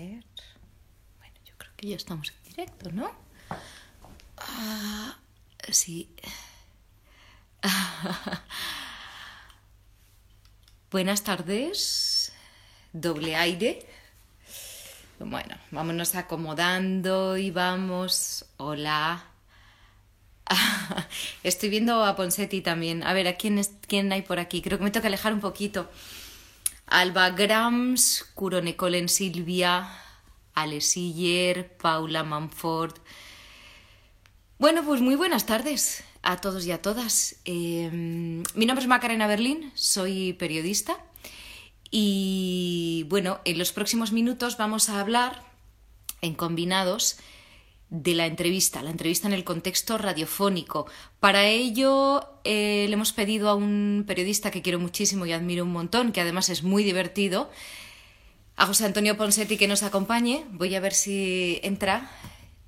Bueno, yo creo que ya estamos en directo, ¿no? Ah, sí. Buenas tardes. Doble aire. Bueno, vámonos acomodando y vamos. Hola. Estoy viendo a Ponsetti también. A ver, ¿a quién, es, quién hay por aquí? Creo que me toca alejar un poquito. Alba Grams, Curonecolen Silvia, Ale Paula Manford. Bueno, pues muy buenas tardes a todos y a todas. Eh, mi nombre es Macarena Berlín, soy periodista y bueno, en los próximos minutos vamos a hablar en combinados de la entrevista, la entrevista en el contexto radiofónico. Para ello eh, le hemos pedido a un periodista que quiero muchísimo y admiro un montón, que además es muy divertido, a José Antonio Ponsetti que nos acompañe. Voy a ver si entra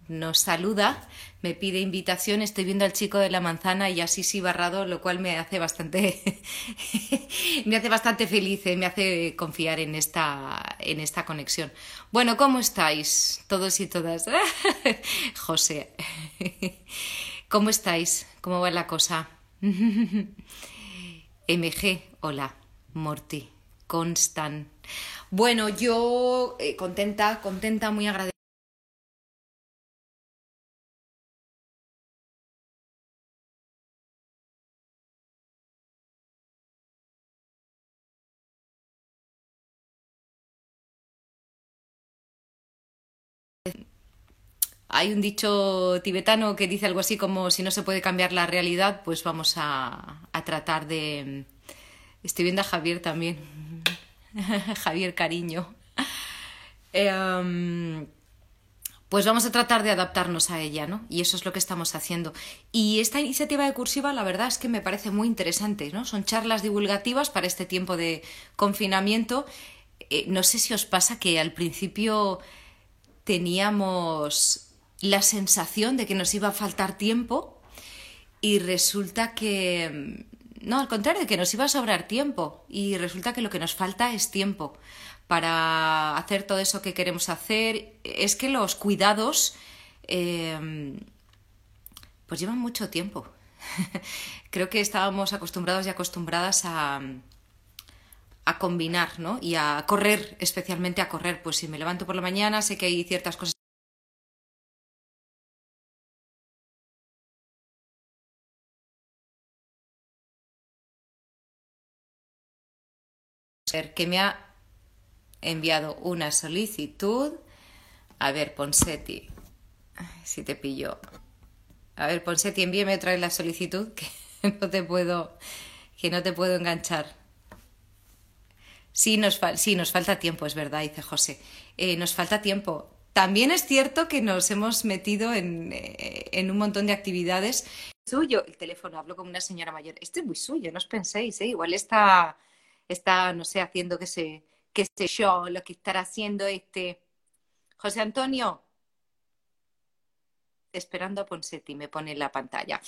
nos saluda, me pide invitación, estoy viendo al chico de la manzana y así sí barrado, lo cual me hace bastante me hace bastante feliz, eh, me hace confiar en esta en esta conexión. Bueno, ¿cómo estáis todos y todas? José. ¿Cómo estáis? ¿Cómo va la cosa? MG, hola. Morty, Constant. Bueno, yo eh, contenta, contenta, muy agradecida Hay un dicho tibetano que dice algo así como si no se puede cambiar la realidad, pues vamos a, tratar de... Estoy viendo a Javier también. Javier Cariño. Em, pues vamos a tratar de adaptarnos a ella, ¿no? Y eso es lo que estamos haciendo. Y esta iniciativa de cursiva, la verdad es que me parece muy interesante, ¿no? Son charlas divulgativas para este tiempo de confinamiento. Eh, no sé si os pasa que al principio teníamos la sensación de que nos iba a faltar tiempo y resulta que, no, al contrario, que nos iba a sobrar tiempo y resulta que lo que nos falta es tiempo para hacer todo eso que queremos hacer. Es que los cuidados em, pues llevan mucho tiempo. Creo que estábamos acostumbrados y acostumbradas a, a combinar, ¿no? Y a correr, especialmente a correr. Pues si me levanto por la mañana, sé que hay ciertas cosas que me ha enviado una solicitud. A ver, Ponsetti, si te pillo. A ver, Ponsetti, envíeme otra vez la solicitud que no te puedo, que no te puedo enganchar. Sí nos, sí, nos falta tiempo, es verdad, dice José. Eh, nos falta tiempo. También es cierto que nos hemos metido en, eh, en, un montón de actividades. Suyo, el teléfono, hablo como una señora mayor. Este es muy suyo, no os penséis, ¿eh? igual está está, no sé, haciendo que se, qué sé yo, lo que estará haciendo este José Antonio. Esperando a Ponsetti, me pone la pantalla.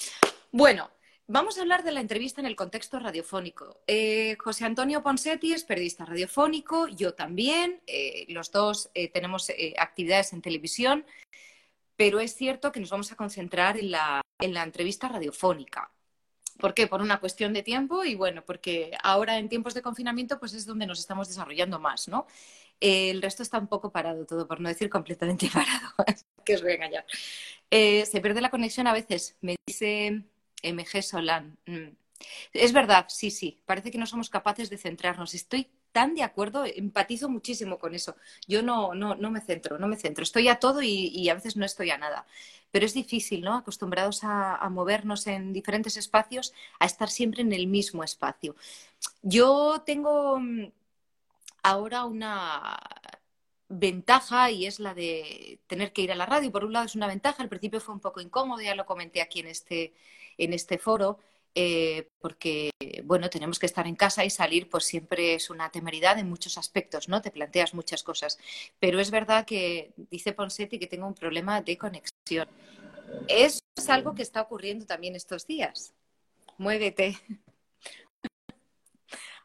Bueno, vamos a hablar de la entrevista en el contexto radiofónico. Eh, José Antonio Ponsetti es periodista radiofónico, yo también, eh, los dos eh, tenemos actividades en televisión, pero es cierto que nos vamos a concentrar en la, en la entrevista radiofónica. ¿Por qué? Por una cuestión de tiempo y bueno, porque ahora en tiempos de confinamiento pues es donde nos estamos desarrollando más, ¿no? el resto está un poco parado todo, por no decir completamente parado, que os voy a engañar. Eh, se pierde la conexión a veces, me dice MG Solán. Mm. Es verdad, sí, sí, parece que no somos capaces de centrarnos. Estoy tan de acuerdo, empatizo muchísimo con eso. Yo no, no, no me centro, no me centro. Estoy a todo y, a veces no estoy a nada. Pero es difícil, ¿no? Acostumbrados a, movernos en diferentes espacios, a estar siempre en el mismo espacio. Yo tengo mm, ahora una ventaja y es la de tener que ir a la radio. Por un lado es una ventaja, al principio fue un poco incómodo, ya lo comenté aquí en este, en este foro, eh, porque, bueno, tenemos que estar en casa y salir, pues siempre es una temeridad en muchos aspectos, ¿no? Te planteas muchas cosas. Pero es verdad que dice Ponsetti que tengo un problema de conexión. Es algo que está ocurriendo también estos días. Muévete.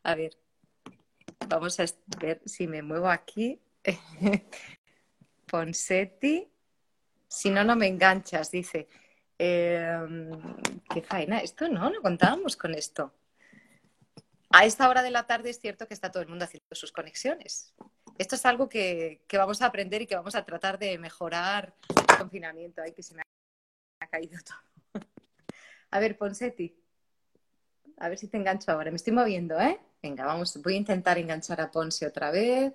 A ver, vamos a ver si me muevo aquí. Ponsetti. Si no, no me enganchas, dice. Em, qué faena, esto no, no contábamos con esto. A esta hora de la tarde es cierto que está todo el mundo haciendo sus conexiones. Esto es algo que, vamos a aprender y que vamos a tratar de mejorar el confinamiento. Ay, que se me ha caído todo. A ver, Ponsetti. A ver si te engancho ahora. Me estoy moviendo, ¿eh? Venga, vamos, voy a intentar enganchar a Ponce otra vez.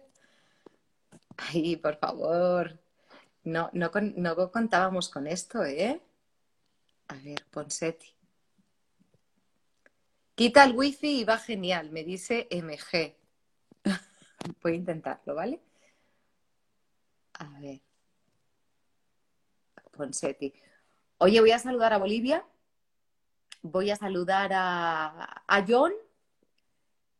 Ay, por favor. No, no, no contábamos con esto, ¿eh? A ver, Ponsetti. Quita el wifi y va genial, me dice MG. Voy a intentarlo, ¿vale? A ver. Ponsetti. Oye, voy a saludar a Bolivia. Voy a saludar a, a John,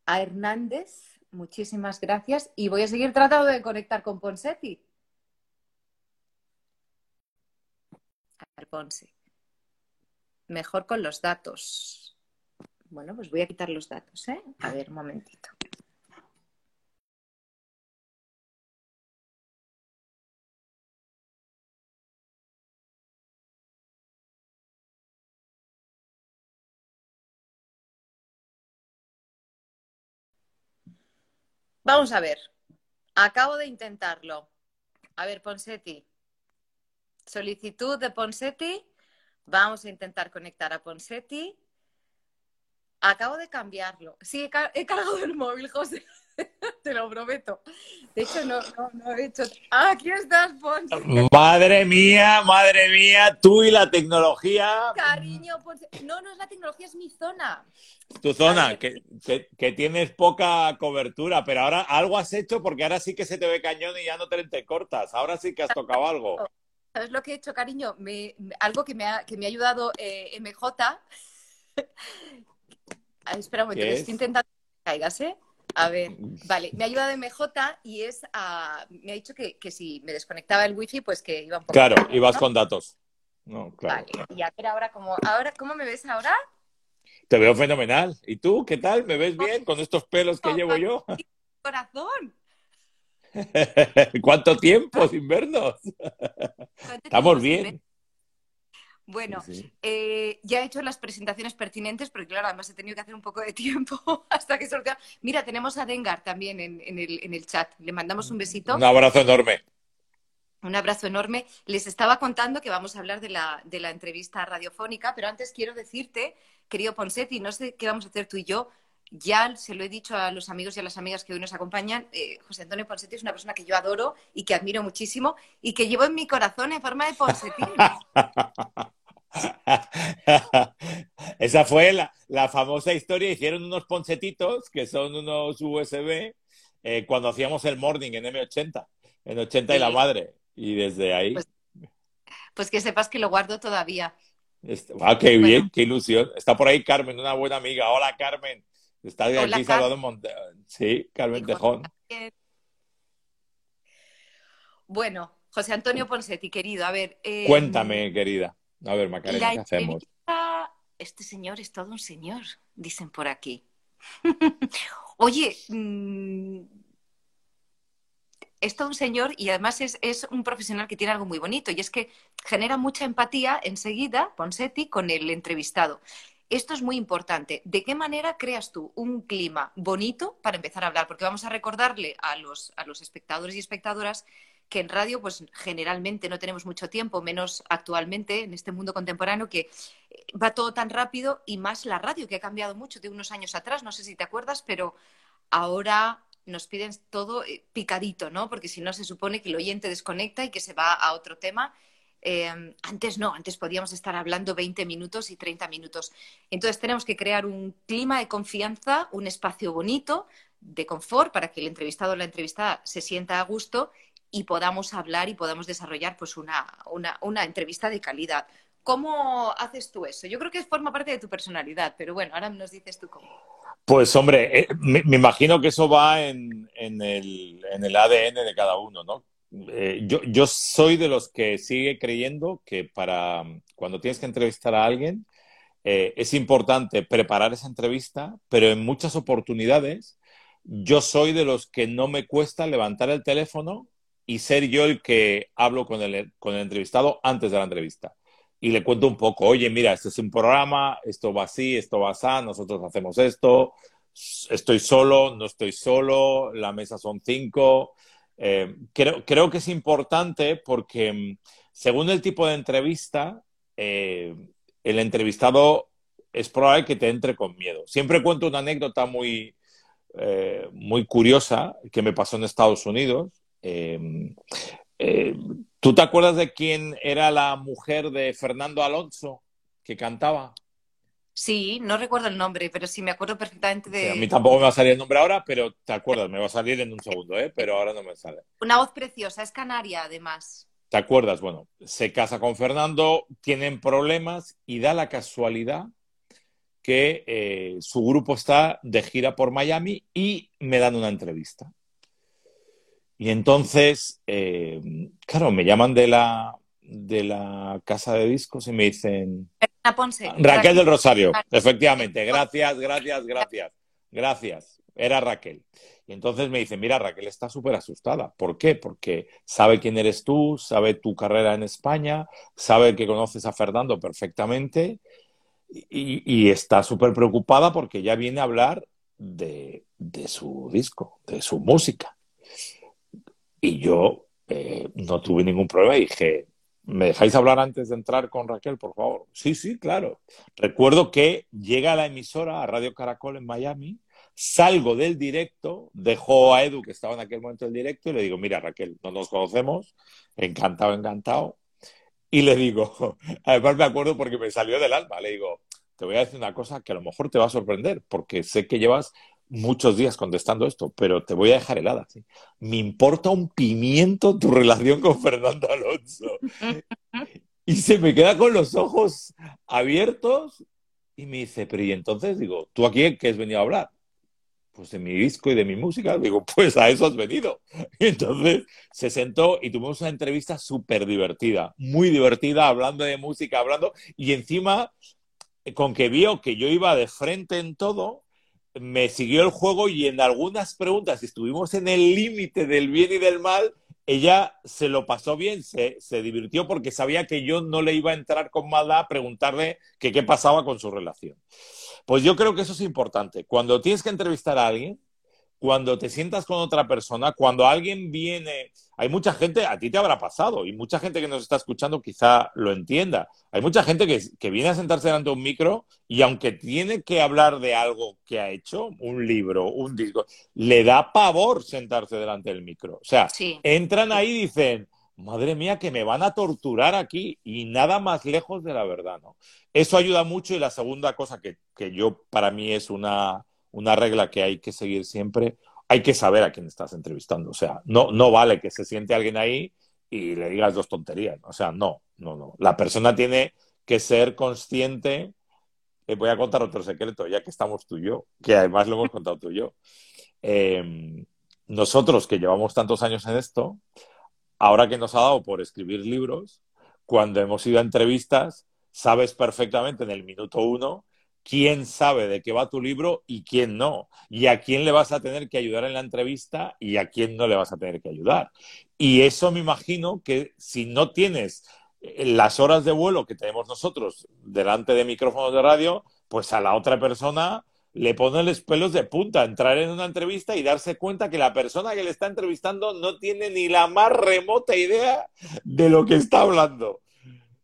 a Hernández. Muchísimas gracias. Y voy a seguir tratando de conectar con Ponsetti. A ver, Ponce. Mejor con los datos. Bueno, pues voy a quitar los datos, ¿eh? A ver, un momentito. Vamos a ver. Acabo de intentarlo. A ver, Ponsetti. Solicitud de Ponsetti. Vamos a intentar conectar a Ponsetti. Acabo de cambiarlo. Sí, he, cargado el móvil, José. Te lo prometo. De hecho, no, no, he hecho. Ah, aquí estás, Ponce. Madre mía, madre mía, tú y la tecnología. Cariño, Ponce. No, no es la tecnología, es mi zona. Tu zona, que, que, tienes poca cobertura, pero ahora algo has hecho porque ahora sí que se te ve cañón y ya no te, cortas. Ahora sí que has tocado algo. ¿Sabes lo que he hecho, cariño? algo que me ha, que me ha ayudado eh, MJ espera un momento, estoy intentando que caigas, ¿eh? A ver, vale, me ha ayudado MJ y es a, me ha dicho que, si me desconectaba el wifi, pues que iba un poco. Claro, ibas con datos. No, claro. Vale, y a ver ahora cómo, ahora, ¿cómo me ves ahora? Te veo fenomenal. ¿Y tú qué tal? ¿Me ves bien con estos pelos que llevo yo? Corazón. ¿Cuánto tiempo sin vernos? Estamos bien. Bueno, eh, ya he hecho las presentaciones pertinentes, porque claro, además he tenido que hacer un poco de tiempo hasta que solucione. Mira, tenemos a Dengar también en, el, chat. Le mandamos un besito. Un abrazo enorme. Un abrazo enorme. Les estaba contando que vamos a hablar de la, de la entrevista radiofónica, pero antes quiero decirte, querido Ponsetti, no sé qué vamos a hacer tú y yo, ya se lo he dicho a los amigos y a las amigas que hoy nos acompañan, eh, José Antonio Ponsetti es una persona que yo adoro y que admiro muchísimo y que llevo en mi corazón en forma de Ponsetti. Esa fue la, famosa historia. Hicieron unos poncetitos, que son unos USB, eh, cuando hacíamos el morning en M80, en 80 y la madre. Y desde ahí. Pues, pues, que sepas que lo guardo todavía. Ah, qué bien, qué ilusión. Está por ahí Carmen, una buena amiga. Hola, Carmen. Está de aquí Salvador Monte. Sí, Carmen Tejón. Bueno, José Antonio Ponsetti, querido, a ver. Em, Cuéntame, querida. A ver, Macarena, ¿qué hacemos? Este señor es todo un señor, dicen por aquí. Oye, mm, es todo un señor y además es, es, un profesional que tiene algo muy bonito y es que genera mucha empatía enseguida, Ponsetti, con el entrevistado. Esto es muy importante. ¿De qué manera creas tú un clima bonito para empezar a hablar? Porque vamos a recordarle a los, a los espectadores y espectadoras que en radio pues generalmente no tenemos mucho tiempo, menos actualmente en este mundo contemporáneo que eh, va todo tan rápido y más la radio que ha cambiado mucho de unos años atrás, no sé si te acuerdas, pero ahora nos piden todo eh, picadito, ¿no? Porque si no se supone que el oyente desconecta y que se va a otro tema. Em, antes no, antes podíamos estar hablando 20 minutos y 30 minutos. Entonces tenemos que crear un clima de confianza, un espacio bonito, de confort, para que el entrevistado o la entrevistada se sienta a gusto y podamos hablar y podamos desarrollar pues una, una, entrevista de calidad. ¿Cómo haces tú eso? Yo creo que forma parte de tu personalidad, pero bueno, ahora nos dices tú cómo. Pues hombre, eh, me, imagino que eso va en, en, el, en, el, ADN de cada uno, ¿no? Eh, yo, yo soy de los que sigue creyendo que para cuando tienes que entrevistar a alguien eh, es importante preparar esa entrevista, pero en muchas oportunidades yo soy de los que no me cuesta levantar el teléfono y ser yo el que hablo con el, con el entrevistado antes de la entrevista. Y le cuento un poco, oye, mira, este es un programa, esto va así, esto va así, nosotros hacemos esto, estoy solo, no estoy solo, la mesa son cinco. Eh, creo, creo, que es importante porque mm, según el tipo de entrevista, eh, el entrevistado es probable que te entre con miedo. Siempre cuento una anécdota muy, eh, muy curiosa que me pasó en Estados Unidos. ¿Tú te acuerdas de quién era la mujer de Fernando Alonso que cantaba? Sí, no recuerdo el nombre, pero sí me acuerdo perfectamente de. a mí tampoco me va a salir el nombre ahora, pero te acuerdas, me va a salir en un segundo, ¿eh? pero ahora no me sale. Una voz preciosa, es canaria además. ¿Te acuerdas? Bueno, se casa con Fernando, tienen problemas y da la casualidad que eh, su grupo está de gira por Miami y me dan una entrevista. Y entonces, eh, claro, me llaman de la, de la casa de discos y me dicen... Raquel del Rosario, efectivamente. Gracias, gracias, gracias. Gracias. Era Raquel. Y entonces me dice, mira, Raquel está súper asustada. ¿Por qué? Porque sabe quién eres tú, sabe tu carrera en España, sabe que conoces a Fernando perfectamente y, está súper preocupada porque ya viene a hablar de, su disco, de su música. Y yo eh, no tuve ningún problema y dije, ¿me dejáis hablar antes de entrar con Raquel, por favor? Sí, sí, claro. Recuerdo que llega la emisora, a Radio Caracol en Miami, salgo del directo, dejo a Edu, que estaba en aquel momento del directo, y le digo, mira Raquel, no nos conocemos, encantado, encantado, y le digo, además me acuerdo porque me salió del alma, le digo, te voy a decir una cosa que a lo mejor te va a sorprender, porque sé que llevas muchos días contestando esto, pero te voy a dejar helada. Me importa un pimiento tu relación con Fernando Alonso. y se me queda con los ojos abiertos y me dice, pero y entonces digo, ¿tú aquí qué has venido a hablar? pues de mi disco y de mi música, digo, pues a eso has venido. Y entonces se sentó y tuvimos una entrevista súper divertida, muy divertida, hablando de música, hablando, y encima, con que vio que yo iba de frente en todo, me siguió el juego y en algunas preguntas, estuvimos en el límite del bien y del mal, ella se lo pasó bien, se, se, divirtió porque sabía que yo no le iba a entrar con maldad a preguntarle qué pasaba con su relación. Pues yo creo que eso es importante. Cuando tienes que entrevistar a alguien, cuando te sientas con otra persona, cuando alguien viene, hay mucha gente, a ti te habrá pasado, y mucha gente que nos está escuchando quizá lo entienda. Hay mucha gente que, que, viene a sentarse delante de un micro y aunque tiene que hablar de algo que ha hecho, un libro, un disco, le da pavor sentarse delante del micro. O sea, entran ahí y dicen, madre mía, que me van a torturar aquí y nada más lejos de la verdad, ¿no? Eso ayuda mucho y la segunda cosa que, yo, para mí es una, una, regla que hay que seguir siempre, hay que saber a quién estás entrevistando. O sea, no, no vale que se siente alguien ahí y le digas dos tonterías. O sea, no, no, no. La persona tiene que ser consciente. Eh, voy a contar otro secreto, ya que estamos tú y yo, que además lo hemos contado tú y yo. Em, nosotros que llevamos tantos años en esto, ahora que nos ha dado por escribir libros, cuando hemos ido a entrevistas, sabes perfectamente en el minuto uno quién sabe de qué va tu libro y quién no, y a quién le vas a tener que ayudar en la entrevista y a quién no le vas a tener que ayudar. Y eso me imagino que si no tienes eh, las horas de vuelo que tenemos nosotros delante de micrófonos de radio, pues a la otra persona le pone los pelos de punta entrar en una entrevista y darse cuenta que la persona que le está entrevistando no tiene ni la más remota idea de lo que está hablando.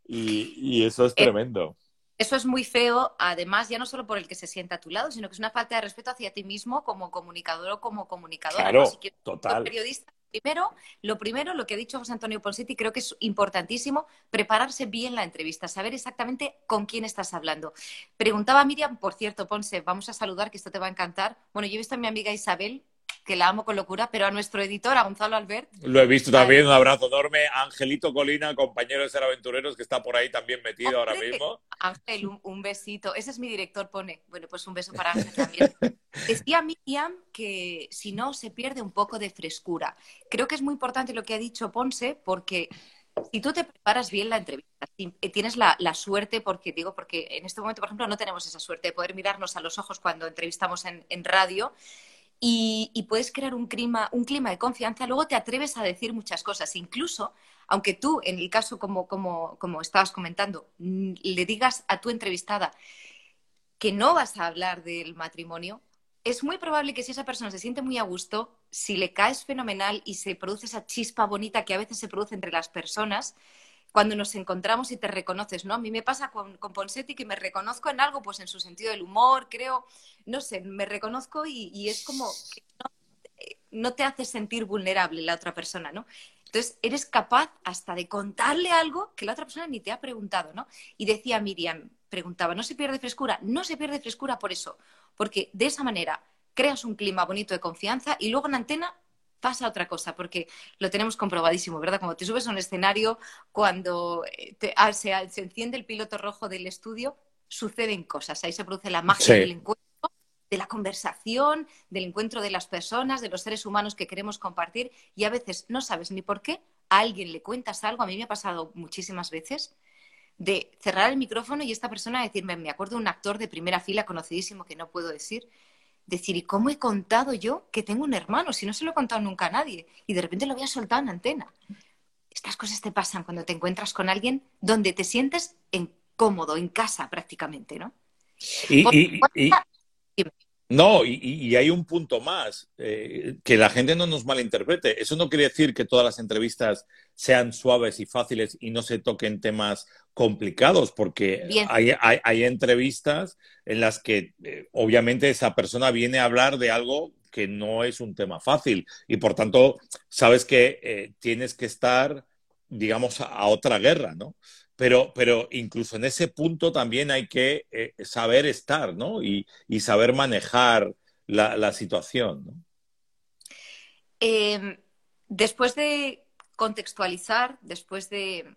Y, eso es eh, tremendo. Eso es muy feo, además, ya no solo por el que se sienta a tu lado, sino que es una falta de respeto hacia ti mismo como comunicador o como comunicadora. Claro, total. Periodista, primero, lo primero, lo que ha dicho José Antonio Ponsetti, creo que es importantísimo prepararse bien la entrevista, saber exactamente con quién estás hablando. Preguntaba Miriam, por cierto, Ponce, vamos a saludar, que esto te va a encantar. Bueno, yo he visto a mi amiga Isabel, que la amo con locura, pero a nuestro editor, a Gonzalo Albert. Lo he visto también, un abrazo enorme. Angelito Colina, compañero de Ser Aventureros, que está por ahí también metido ahora mismo. Ángel, un, besito. Ese es mi director, pone. Bueno, pues un beso para Ángel también. Decía Miriam que si no se pierde un poco de frescura. Creo que es muy importante lo que ha dicho Ponce, porque si tú te preparas bien la entrevista, tienes la, suerte, porque digo, porque en este momento, por ejemplo, no tenemos esa suerte de poder mirarnos a los ojos cuando entrevistamos en radio, y, puedes crear un clima, un clima de confianza, luego te atreves a decir muchas cosas. Incluso, aunque tú, en el caso como, como, como estabas comentando, mm, le digas a tu entrevistada que no vas a hablar del matrimonio, es muy probable que si esa persona se siente muy a gusto, si le caes fenomenal y se produce esa chispa bonita que a veces se produce entre las personas, cuando nos encontramos y te reconoces, ¿no? A mí me pasa con, con Ponsetti que me reconozco en algo, pues en su sentido del humor, creo, no sé, me reconozco y, es como no, te hace sentir vulnerable la otra persona, ¿no? Entonces, eres capaz hasta de contarle algo que la otra persona ni te ha preguntado, ¿no? Y decía Miriam, preguntaba, ¿no se pierde frescura? No se pierde frescura por eso, porque de esa manera creas un clima bonito de confianza y luego en antena pasa otra cosa, porque lo tenemos comprobadísimo, ¿verdad? Cuando te subes a un escenario, cuando eh, ah, se, enciende el piloto rojo del estudio, suceden cosas. Ahí se produce la magia del encuentro, de la conversación, del encuentro de las personas, de los seres humanos que queremos compartir, y a veces no sabes ni por qué, a alguien le cuentas algo, a mí me ha pasado muchísimas veces, de cerrar el micrófono y esta persona decirme, me acuerdo de un actor de primera fila conocidísimo que no puedo decir, decir, ¿y cómo he contado yo que tengo un hermano? Si no se lo he contado nunca a nadie. Y de repente lo voy a soltar en antena. Estas cosas te pasan cuando te encuentras con alguien donde te sientes en cómodo, en casa prácticamente, ¿no? Y, no, y, hay un punto más, eh, que la gente no nos malinterprete. Eso no quiere decir que todas las entrevistas sean suaves y fáciles y no se toquen temas complicados, porque hay, entrevistas en las que eh, obviamente esa persona viene a hablar de algo que no es un tema fácil y por tanto sabes que eh, tienes que estar, digamos, a, otra guerra, ¿no? Pero, pero, incluso en ese punto también hay que eh, saber estar, ¿no? Y, saber manejar la, situación, em, después de contextualizar, después de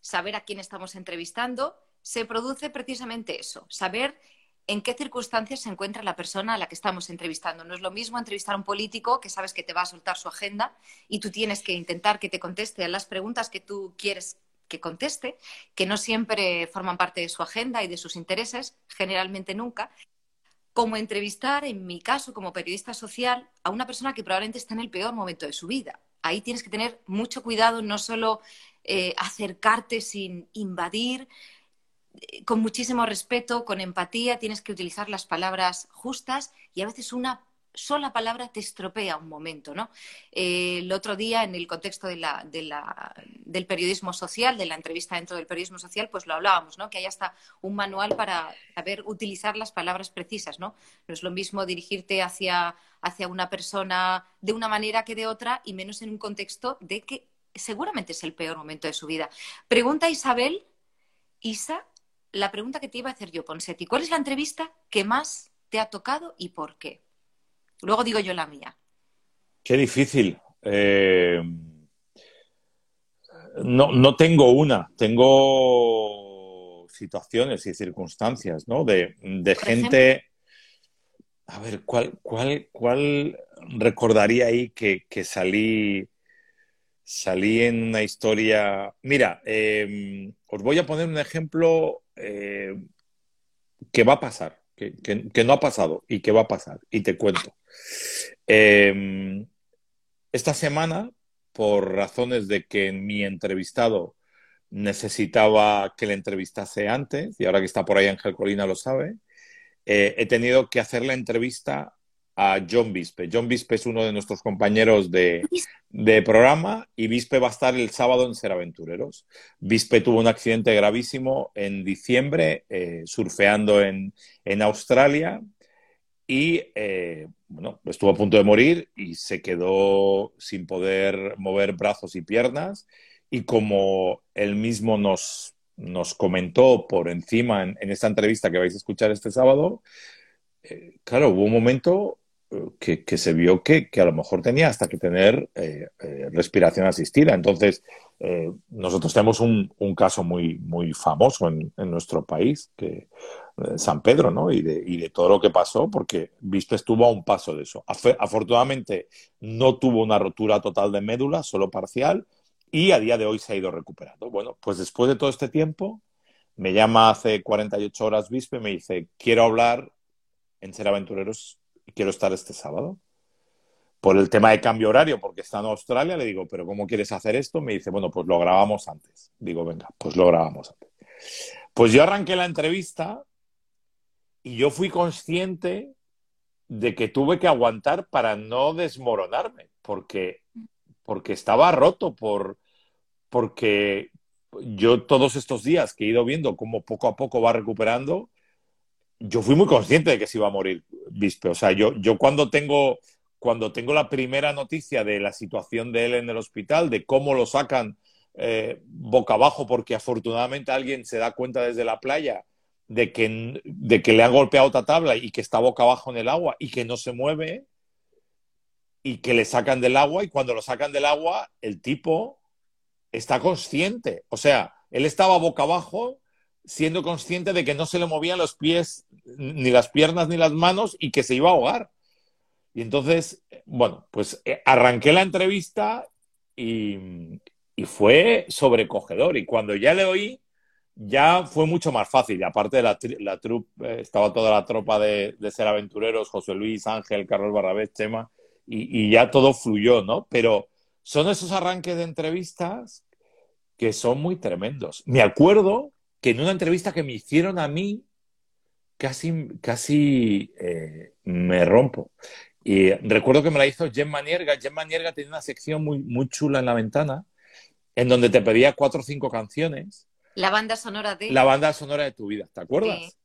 saber a quién estamos entrevistando, se produce precisamente eso, saber en qué circunstancias se encuentra la persona a la que estamos entrevistando. No es lo mismo entrevistar a un político que sabes que te va a soltar su agenda y tú tienes que intentar que te conteste a las preguntas que tú quieres que conteste, que no siempre forman parte de su agenda y de sus intereses, generalmente nunca, como entrevistar, en mi caso, como periodista social, a una persona que probablemente está en el peor momento de su vida. Ahí tienes que tener mucho cuidado, no solo eh, acercarte sin invadir, eh, con muchísimo respeto, con empatía, tienes que utilizar las palabras justas y a veces una sola palabra te estropea un momento, ¿no? Eh, el otro día, en el contexto del periodismo social, de la entrevista dentro del periodismo social, pues lo hablábamos, ¿no? Que hay hasta un manual para saber utilizar las palabras precisas, ¿no? No es lo mismo dirigirte hacia, hacia una persona de una manera que de otra y menos en un contexto de que seguramente es el peor momento de su vida. Pregunta Isabel, Isa, la pregunta que te iba a hacer yo, Ponsetti, ¿cuál es la entrevista que más te ha tocado y por qué? Luego digo yo la mía. Qué difícil. Eh, no, no, tengo una, tengo situaciones y circunstancias, ¿no? De, gente. A ver, ¿cuál, cuál, cuál recordaría ahí que, que salí salí en una historia. Mira, em, os voy a poner un ejemplo eh, que va a pasar, que, no ha pasado y que va a pasar, y te cuento. Em, esta semana, por razones de que mi entrevistado necesitaba que le entrevistase antes, y ahora que está por ahí Ángel Colina lo sabe, eh, he tenido que hacer la entrevista a John Bispe. John Bispe es uno de nuestros compañeros de, programa y Bispe va a estar el sábado en Ser Aventureros. Bispe tuvo un accidente gravísimo en diciembre eh, surfeando en, Australia y eh, bueno, estuvo a punto de morir y se quedó sin poder mover brazos y piernas y como él mismo nos, nos comentó por encima en, esta entrevista que vais a escuchar este sábado, eh, claro, hubo un momento que, se vio que, a lo mejor tenía hasta que tener eh, eh, respiración asistida. Entonces, eh, nosotros tenemos un, caso muy, muy famoso en, nuestro país, que San Pedro, ¿no? Y de, todo lo que pasó, porque Viste estuvo a un paso de eso. afortunadamente, no tuvo una rotura total de médula, solo parcial, y a día de hoy se ha ido recuperando. Bueno, pues después de todo este tiempo, me llama hace 48 horas Vispe y me dice, quiero hablar en Ser Aventureros quiero estar este sábado. por el tema de cambio horario, porque está en Australia, le digo, pero ¿cómo quieres hacer esto? Me dice, bueno, pues lo grabamos antes. Digo, venga, pues lo grabamos antes. Pues yo arranqué la entrevista y yo fui consciente de que tuve que aguantar para no desmoronarme, porque, porque estaba roto, por, porque yo todos estos días que he ido viendo cómo poco a poco va recuperando, yo fui muy consciente de que se iba a morir Bispe. O sea, yo, yo cuando tengo cuando tengo la primera noticia de la situación de él en el hospital, de cómo lo sacan eh, boca abajo, porque afortunadamente alguien se da cuenta desde la playa de que, de que le han golpeado otra tabla y que está boca abajo en el agua y que no se mueve, y que le sacan del agua, y cuando lo sacan del agua, el tipo está consciente. O sea, él estaba boca abajo siendo consciente de que no se le movían los pies, ni las piernas, ni las manos, y que se iba a ahogar. Y entonces, bueno, pues eh, arranqué la entrevista y, fue sobrecogedor. Y cuando ya le oí, ya fue mucho más fácil. Y aparte de la, la trupe, eh, estaba toda la tropa de, ser aventureros, José Luis, Ángel, Carlos Barrabés, Chema, y, y, ya todo fluyó, ¿no? Pero son esos arranques de entrevistas que son muy tremendos. Me acuerdo que en una entrevista que me hicieron a mí, casi, casi eh, me rompo. Y recuerdo que me la hizo Jen Manierga. Jen Manierga tenía una sección muy, muy chula en la ventana, en donde te pedía cuatro o cinco canciones. La banda sonora de... La banda sonora de tu vida, ¿te acuerdas?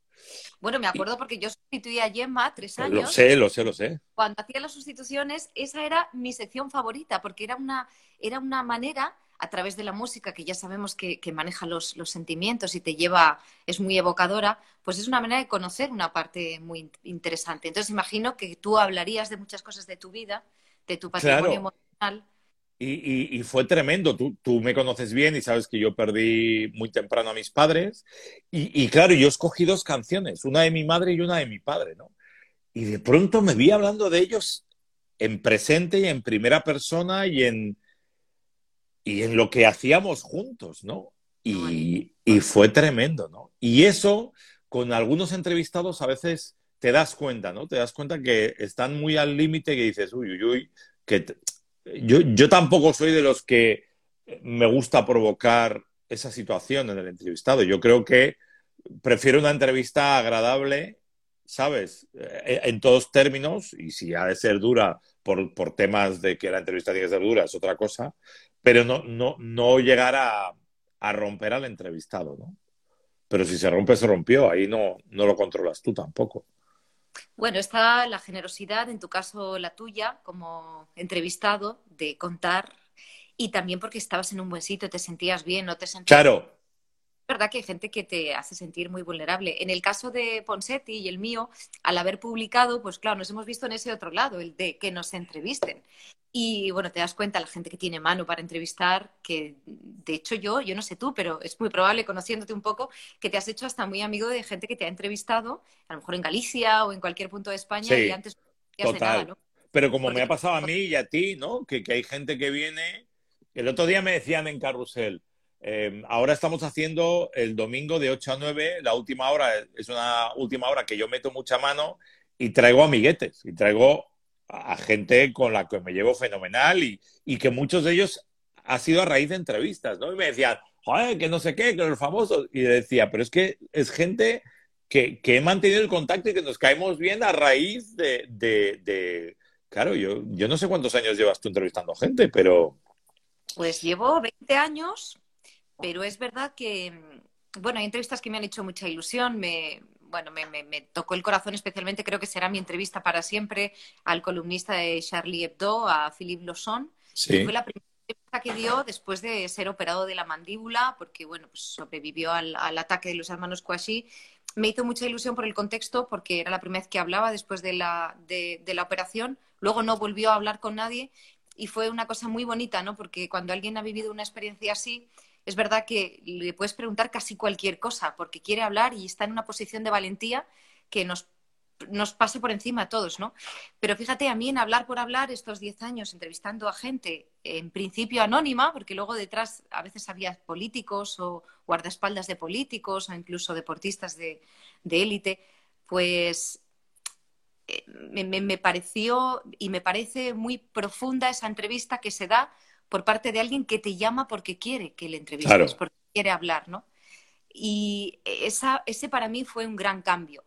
Bueno, me acuerdo porque yo sustituí a Gemma tres años. Lo sé, lo sé, lo sé. Cuando hacía las sustituciones, esa era mi sección favorita, porque era una, era una manera a través de la música, que ya sabemos que, maneja los, sentimientos y te lleva, es muy evocadora, pues es una manera de conocer una parte muy interesante. Entonces imagino que tú hablarías de muchas cosas de tu vida, de tu patrimonio emocional. Y, fue tremendo. Tú, tú, me conoces bien y sabes que yo perdí muy temprano a mis padres. Y, y, claro, yo escogí dos canciones, una de mi madre y una de mi padre, ¿no? Y de pronto me vi hablando de ellos en presente y en primera persona y en, y en lo que hacíamos juntos, ¿no? Y, fue tremendo, ¿no? Y eso, con algunos entrevistados a veces te das cuenta, ¿no? Te das cuenta que están muy al límite que dices, uy, uy, uy, que yo, yo tampoco soy de los que me gusta provocar esa situación en el entrevistado. Yo creo que prefiero una entrevista agradable, ¿sabes? Eh, en todos términos, y si ha de ser dura por, por temas de que la entrevista tiene que ser dura, es otra cosa, pero no, no, no llegar a, a, romper al entrevistado, ¿no? Pero si se rompe, se rompió, ahí no, no lo controlas tú tampoco. Bueno, está la generosidad, en tu caso la tuya, como entrevistado, de contar y también porque estabas en un buen sitio, te sentías bien, no te sentías... Claro, verdad que hay gente que te hace sentir muy vulnerable. En el caso de Ponsetti y el mío, al haber publicado, pues claro, nos hemos visto en ese otro lado, el de que nos entrevisten. Y bueno, te das cuenta, la gente que tiene mano para entrevistar, que de hecho yo, yo no sé tú, pero es muy probable, conociéndote un poco, que te has hecho hasta muy amigo de gente que te ha entrevistado, a lo mejor en Galicia o en cualquier punto de España, y antes no nada, ¿no? Pero como me ha pasado a mí y a ti, ¿no? Que, que hay gente que viene. El otro día me decían en Carrusel, eh, ahora estamos haciendo el domingo de 8 a 9, la última hora es una última hora que yo meto mucha mano y traigo amiguetes y traigo a gente con la que me llevo fenomenal y, y que muchos de ellos ha sido a raíz de entrevistas, ¿no? Y me decían, joder, que no sé qué, que los famosos. Y decía, pero es que es gente que, que he mantenido el contacto y que nos caemos bien a raíz de, de, de... Claro, yo, yo no sé cuántos años llevas tú entrevistando gente, pero... Pues llevo 20 años pero es verdad que, mm, bueno, hay entrevistas que me han hecho mucha ilusión, me, bueno, me, tocó el corazón especialmente, creo que será mi entrevista para siempre al columnista de Charlie Hebdo, a Philippe Lawson. Fue la primera entrevista que dio después de ser operado de la mandíbula, porque, bueno, pues sobrevivió al, ataque de los hermanos Kouachi. Me hizo mucha ilusión por el contexto, porque era la primera vez que hablaba después de la, de la operación. Luego no volvió a hablar con nadie y fue una cosa muy bonita, ¿no? Porque cuando alguien ha vivido una experiencia así, es verdad que le puedes preguntar casi cualquier cosa porque quiere hablar y está en una posición de valentía que nos, nos pase por encima a todos, ¿no? Pero fíjate, a mí en hablar por hablar estos 10 años entrevistando a gente, en principio anónima, porque luego detrás a veces había políticos o guardaespaldas de políticos o incluso deportistas de élite, pues eh, me, pareció y me parece muy profunda esa entrevista que se da por parte de alguien que te llama porque quiere que le entrevistes, porque quiere hablar, ¿no? Y esa, ese para mí fue un gran cambio.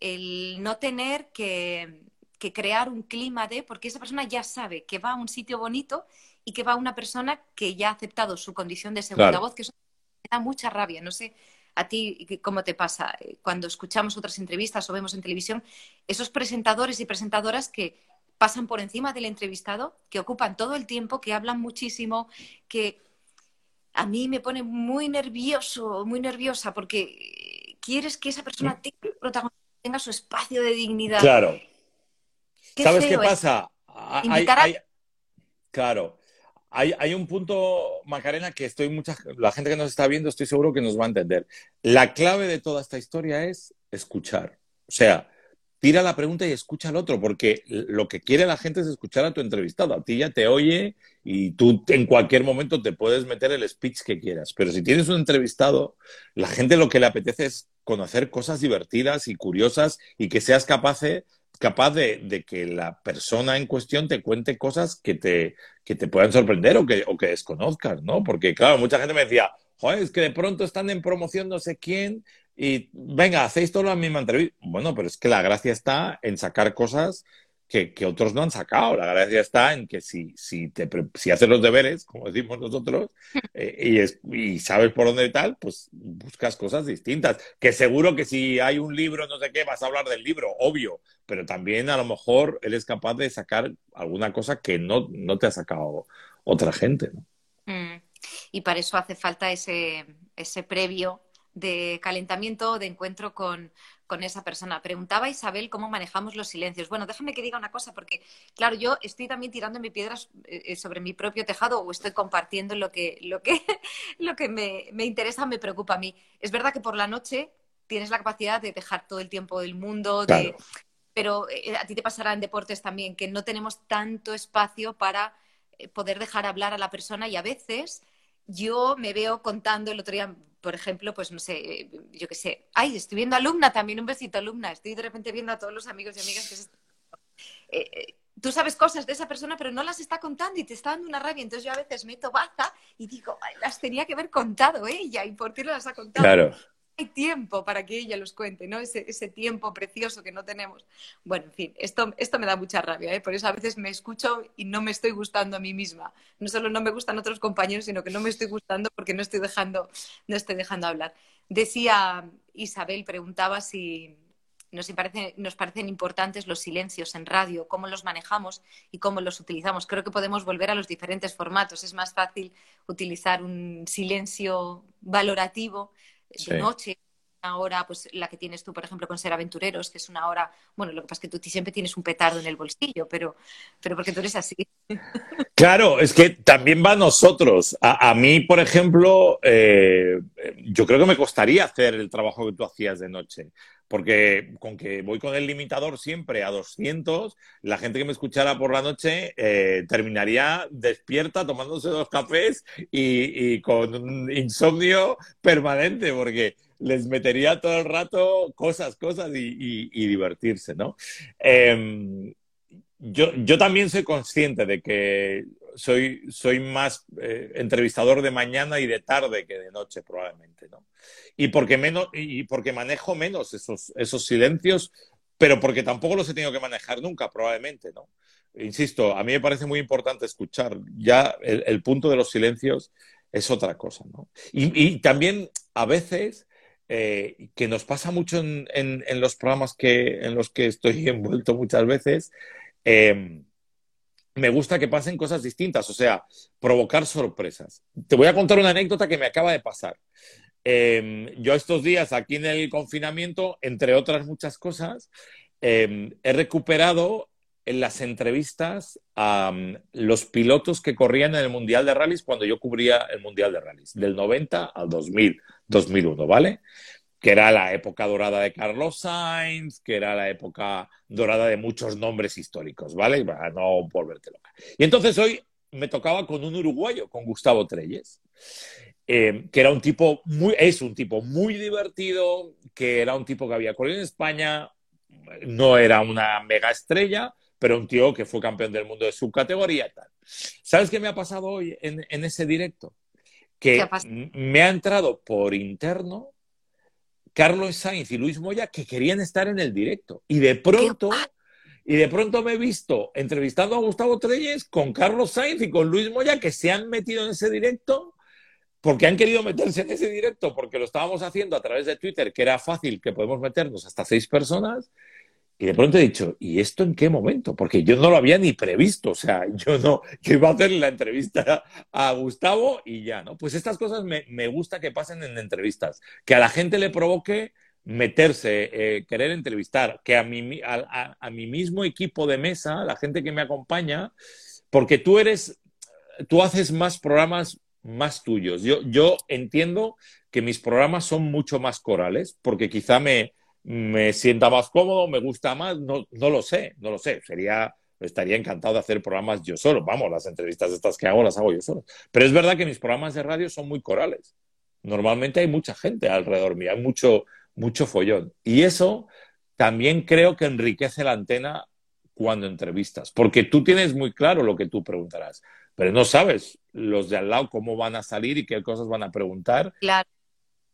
El no tener que, crear un clima de, porque esa persona ya sabe que va a un sitio bonito y que va a una persona que ya ha aceptado su condición de segunda voz, que eso me da mucha rabia. No sé a ti cómo te pasa eh, cuando escuchamos otras entrevistas o vemos en televisión, esos presentadores y presentadoras que pasan por encima del entrevistado, que ocupan todo el tiempo, que hablan muchísimo, que a mí me pone muy nervioso, muy nerviosa, porque quieres que esa persona tenga, su espacio de dignidad. Claro. ¿Sabes qué pasa? Claro. Hay, un punto, Macarena, que estoy mucha, la gente que nos está viendo, estoy seguro que nos va a entender. La clave de toda esta historia es escuchar. O sea, tira la pregunta y escucha al otro, porque lo que quiere la gente es escuchar a tu entrevistado. A ti ya te oye y tú en cualquier momento te puedes meter el speech que quieras. Pero si tienes un entrevistado, la gente lo que le apetece es conocer cosas divertidas y curiosas y que seas capaz de, capaz de, que la persona en cuestión te cuente cosas que te, que te puedan sorprender o que, o que desconozcas, ¿no? Porque, claro, mucha gente me decía, joder, es que de pronto están en promoción no sé quién y venga, hacéis todo la misma entrevista. Bueno, pero es que la gracia está en sacar cosas que, otros no han sacado. La gracia está en que si, si, te, si haces los deberes, como decimos nosotros, eh, y, y, sabes por dónde y tal, pues buscas cosas distintas. Que seguro que si hay un libro, no sé qué, vas a hablar del libro, obvio, pero también a lo mejor eres capaz de sacar alguna cosa que no, no te ha sacado otra gente. Mm. Y para eso hace falta ese, ese previo de calentamiento, de encuentro con, esa persona. Preguntaba Isabel cómo manejamos los silencios. Bueno, déjame que diga una cosa, porque, claro, yo estoy también tirando mi piedras eh, sobre mi propio tejado o estoy compartiendo lo que, lo que, lo que me, me, interesa, me preocupa a mí. Es verdad que por la noche tienes la capacidad de dejar todo el tiempo del mundo, pero eh, a ti te pasará en deportes también, que no tenemos tanto espacio para eh, poder dejar hablar a la persona y a veces yo me veo contando el otro día por ejemplo, pues no sé, yo qué sé, ay, estoy viendo alumna también, un besito alumna, estoy de repente viendo a todos los amigos y amigas que se... Eh, eh, tú sabes cosas de esa persona, pero no las está contando y te está dando una rabia. Entonces yo a veces meto baza y digo, las tenía que haber contado ella y por ti no las ha contado. Claro hay tiempo para que ella los cuente, ¿no? Ese, ese, tiempo precioso que no tenemos. Bueno, en fin, esto, esto me da mucha rabia, ¿eh? Por eso a veces me escucho y no me estoy gustando a mí misma. No solo no me gustan otros compañeros, sino que no me estoy gustando porque no estoy dejando, no estoy dejando hablar. Decía Isabel, preguntaba si nos, parece, nos parecen importantes los silencios en radio, cómo los manejamos y cómo los utilizamos. Creo que podemos volver a los diferentes formatos. Es más fácil utilizar un silencio valorativo de noche, una hora, pues la que tienes tú, por ejemplo, con Ser Aventureros, que es una hora, bueno, lo que pasa es que tú siempre tienes un petardo en el bolsillo, pero, pero porque tú eres así. Claro, es que también va a nosotros. A, mí, por ejemplo, eh, yo creo que me costaría hacer el trabajo que tú hacías de noche, porque con que voy con el limitador siempre a 200, la gente que me escuchara por la noche eh, terminaría despierta tomándose dos cafés y, con un insomnio permanente, porque les metería todo el rato cosas, cosas y, divertirse, ¿no? Em, yo, yo, también soy consciente de que soy, soy más eh, entrevistador de mañana y de tarde que de noche, probablemente, ¿no? Y porque, menos, y porque manejo menos esos, esos silencios, pero porque tampoco los he tenido que manejar nunca, probablemente, ¿no? Insisto, a mí me parece muy importante escuchar. Ya el, punto de los silencios es otra cosa, ¿no? Y, también a veces, eh, que nos pasa mucho en, en, los programas que, en los que estoy envuelto muchas veces, eh, me gusta que pasen cosas distintas, o sea, provocar sorpresas. Te voy a contar una anécdota que me acaba de pasar. Em, yo estos días aquí en el confinamiento, entre otras muchas cosas, em, he recuperado en las entrevistas a mm, los pilotos que corrían en el Mundial de Rallys cuando yo cubría el Mundial de Rallys, del 90 al 2000, 2001, ¿vale? Que era la época dorada de Carlos Sainz, que era la época dorada de muchos nombres históricos, ¿vale? Para no volverte loca. Y entonces hoy me tocaba con un uruguayo, con Gustavo Treyes, eh, que era un tipo muy, es un tipo muy divertido, que era un tipo que había corrido en España, no era una mega estrella, pero un tío que fue campeón del mundo de su categoría y tal. ¿Sabes qué me ha pasado hoy en, ese directo? Que me ha entrado por interno Carlos Sainz y Luis Moya que querían estar en el directo. Y de pronto, y de pronto me he visto entrevistando a Gustavo Treyes con Carlos Sainz y con Luis Moya que se han metido en ese directo porque han querido meterse en ese directo, porque lo estábamos haciendo a través de Twitter, que era fácil que podemos meternos hasta seis personas, y de pronto he dicho, ¿y esto en qué momento? Porque yo no lo había ni previsto, o sea, yo no, que iba a hacer la entrevista a Gustavo y ya, ¿no? Pues estas cosas me, me gusta que pasen en entrevistas, que a la gente le provoque meterse, eh, querer entrevistar, que a mi, a, a, mi mismo equipo de mesa, la gente que me acompaña, porque tú eres, tú haces más programas más tuyos. Yo, yo entiendo que mis programas son mucho más corales, porque quizá me, me sienta más cómodo, me gusta más, no, no lo sé, no lo sé. Sería, estaría encantado de hacer programas yo solo. Vamos, las entrevistas estas que hago las hago yo solo. Pero es verdad que mis programas de radio son muy corales. Normalmente hay mucha gente alrededor mío, hay mucho, mucho follón. Y eso también creo que enriquece la antena cuando entrevistas, porque tú tienes muy claro lo que tú preguntarás, pero no sabes los de al lado cómo van a salir y qué cosas van a preguntar. Claro.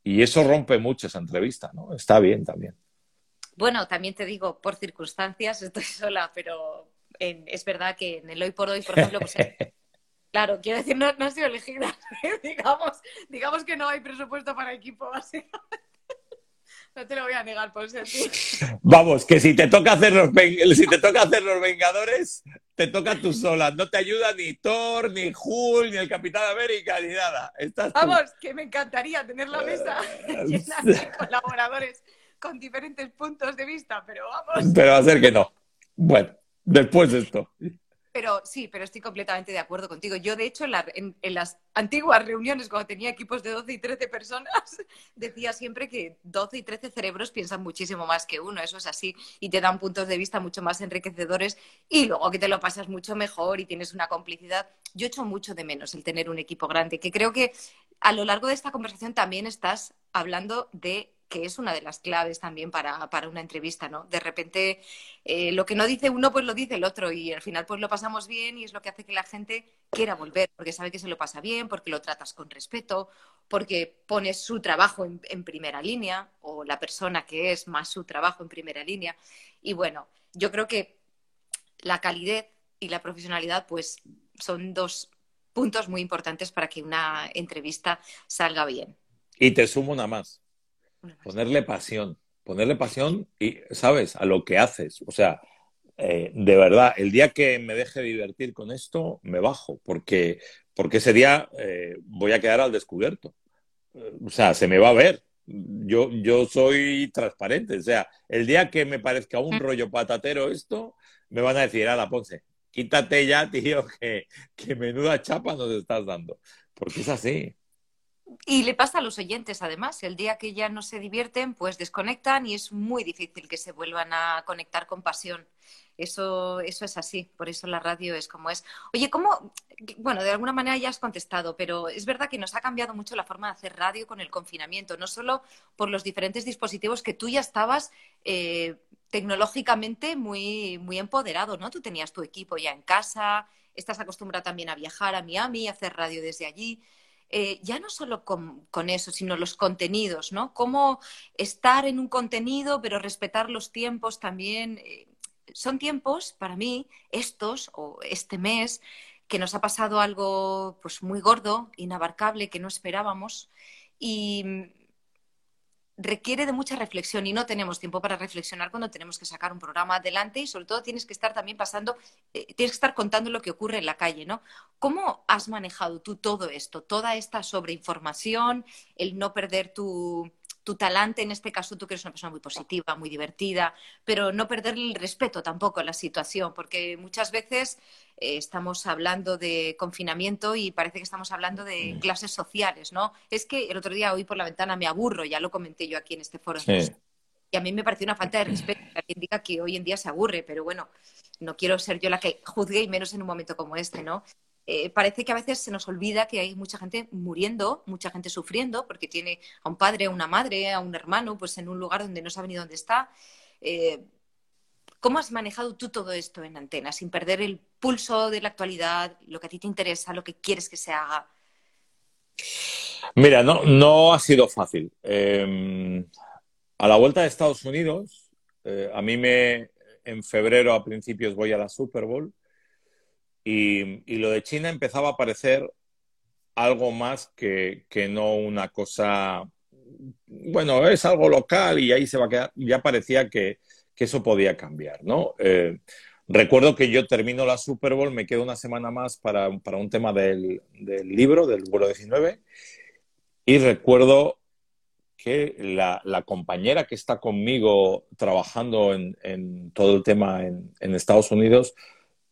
Y eso rompe mucho esa entrevista, ¿no? Está bien también. Bueno, también te digo, por circunstancias estoy sola, pero es verdad que en el hoy por hoy, por ejemplo, pues, claro, quiero decir, no, no he sido elegida. digamos, digamos que no hay presupuesto para equipo, básicamente. No te lo voy a negar, por ser Vamos, que si te toca hacer los, si te toca hacer los Vengadores, te toca tú sola. No te ayuda ni Thor, ni Hulk, ni el Capitán América, ni nada. Vamos, que me encantaría tener la mesa llena de colaboradores con diferentes puntos de vista, pero vamos. Pero va a ser que no. Bueno, después de esto. Pero sí, pero estoy completamente de acuerdo contigo. Yo, de hecho, en, las antiguas reuniones, cuando tenía equipos de 12 y 13 personas, decía siempre que 12 y 13 cerebros piensan muchísimo más que uno. Eso es así. Y te dan puntos de vista mucho más enriquecedores y luego que te lo pasas mucho mejor y tienes una complicidad. Yo echo mucho de menos el tener un equipo grande, que creo que a lo largo de esta conversación también estás hablando de que es una de las claves también para, una entrevista, ¿no? De repente, eh, lo que no dice uno, pues lo dice el otro y al final pues lo pasamos bien y es lo que hace que la gente quiera volver, porque sabe que se lo pasa bien, porque lo tratas con respeto, porque pones su trabajo en, en primera línea o la persona que es más su trabajo en primera línea. Y bueno, yo creo que la calidez y la profesionalidad pues son dos puntos muy importantes para que una entrevista salga bien. Y te sumo una más Ponerle pasión, ponerle pasión y, ¿sabes? A lo que haces. O sea, eh, de verdad, el día que me deje divertir con esto, me bajo, porque, porque ese día eh, voy a quedar al descubierto. O sea, se me va a ver. Yo, yo soy transparente. O sea, el día que me parezca un mm. rollo patatero esto, me van a decir, la Ponce, quítate ya, tío, que, que menuda chapa nos estás dando. Porque es así. Y le pasa a los oyentes, además, el día que ya no se divierten, pues desconectan y es muy difícil que se vuelvan a conectar con pasión. Eso, eso es así, por eso la radio es como es. Oye, ¿cómo? Bueno, de alguna manera ya has contestado, pero es verdad que nos ha cambiado mucho la forma de hacer radio con el confinamiento, no solo por los diferentes dispositivos que tú ya estabas eh, tecnológicamente muy, muy empoderado, ¿no? Tú tenías tu equipo ya en casa, estás acostumbrado también a viajar a Miami, a hacer radio desde allí. Eh, ya no solo con, eso, sino los contenidos, ¿no? Cómo estar en un contenido, pero respetar los tiempos también. Eh, son tiempos, para mí, estos o este mes, que nos ha pasado algo pues muy gordo, inabarcable, que no esperábamos. Y requiere de mucha reflexión y no tenemos tiempo para reflexionar cuando tenemos que sacar un programa adelante y sobre todo tienes que estar también pasando, eh, tienes que estar contando lo que ocurre en la calle, ¿no? ¿Cómo has manejado tú todo esto, toda esta sobreinformación, el no perder tu, tu talante, en este caso tú que eres una persona muy positiva, muy divertida, pero no perder el respeto tampoco a la situación, porque muchas veces eh, estamos hablando de confinamiento y parece que estamos hablando de clases sociales, ¿no? Es que el otro día oí por la ventana me aburro, ya lo comenté yo aquí en este foro. Y a mí me pareció una falta de respeto que alguien diga que hoy en día se aburre, pero bueno, no quiero ser yo la que juzgue y menos en un momento como este, ¿no? Eh, parece que a veces se nos olvida que hay mucha gente muriendo, mucha gente sufriendo, porque tiene a un padre, a una madre, a un hermano, pues en un lugar donde no sabe ni dónde está. Eh, ¿Cómo has manejado tú todo esto en antena, sin perder el pulso de la actualidad, lo que a ti te interesa, lo que quieres que se haga? Mira, no, no ha sido fácil. Em, a la vuelta de Estados Unidos, eh, a mí me, en febrero a principios voy a la Super Bowl y, lo de China empezaba a parecer algo más que, no una cosa, bueno, es algo local y ahí se va a quedar, ya parecía que, eso podía cambiar, ¿no? Eh, recuerdo que yo termino la Super Bowl, me quedo una semana más para, un tema del, del libro, del vuelo 19, y recuerdo que la, compañera que está conmigo trabajando en, todo el tema en, Estados Unidos,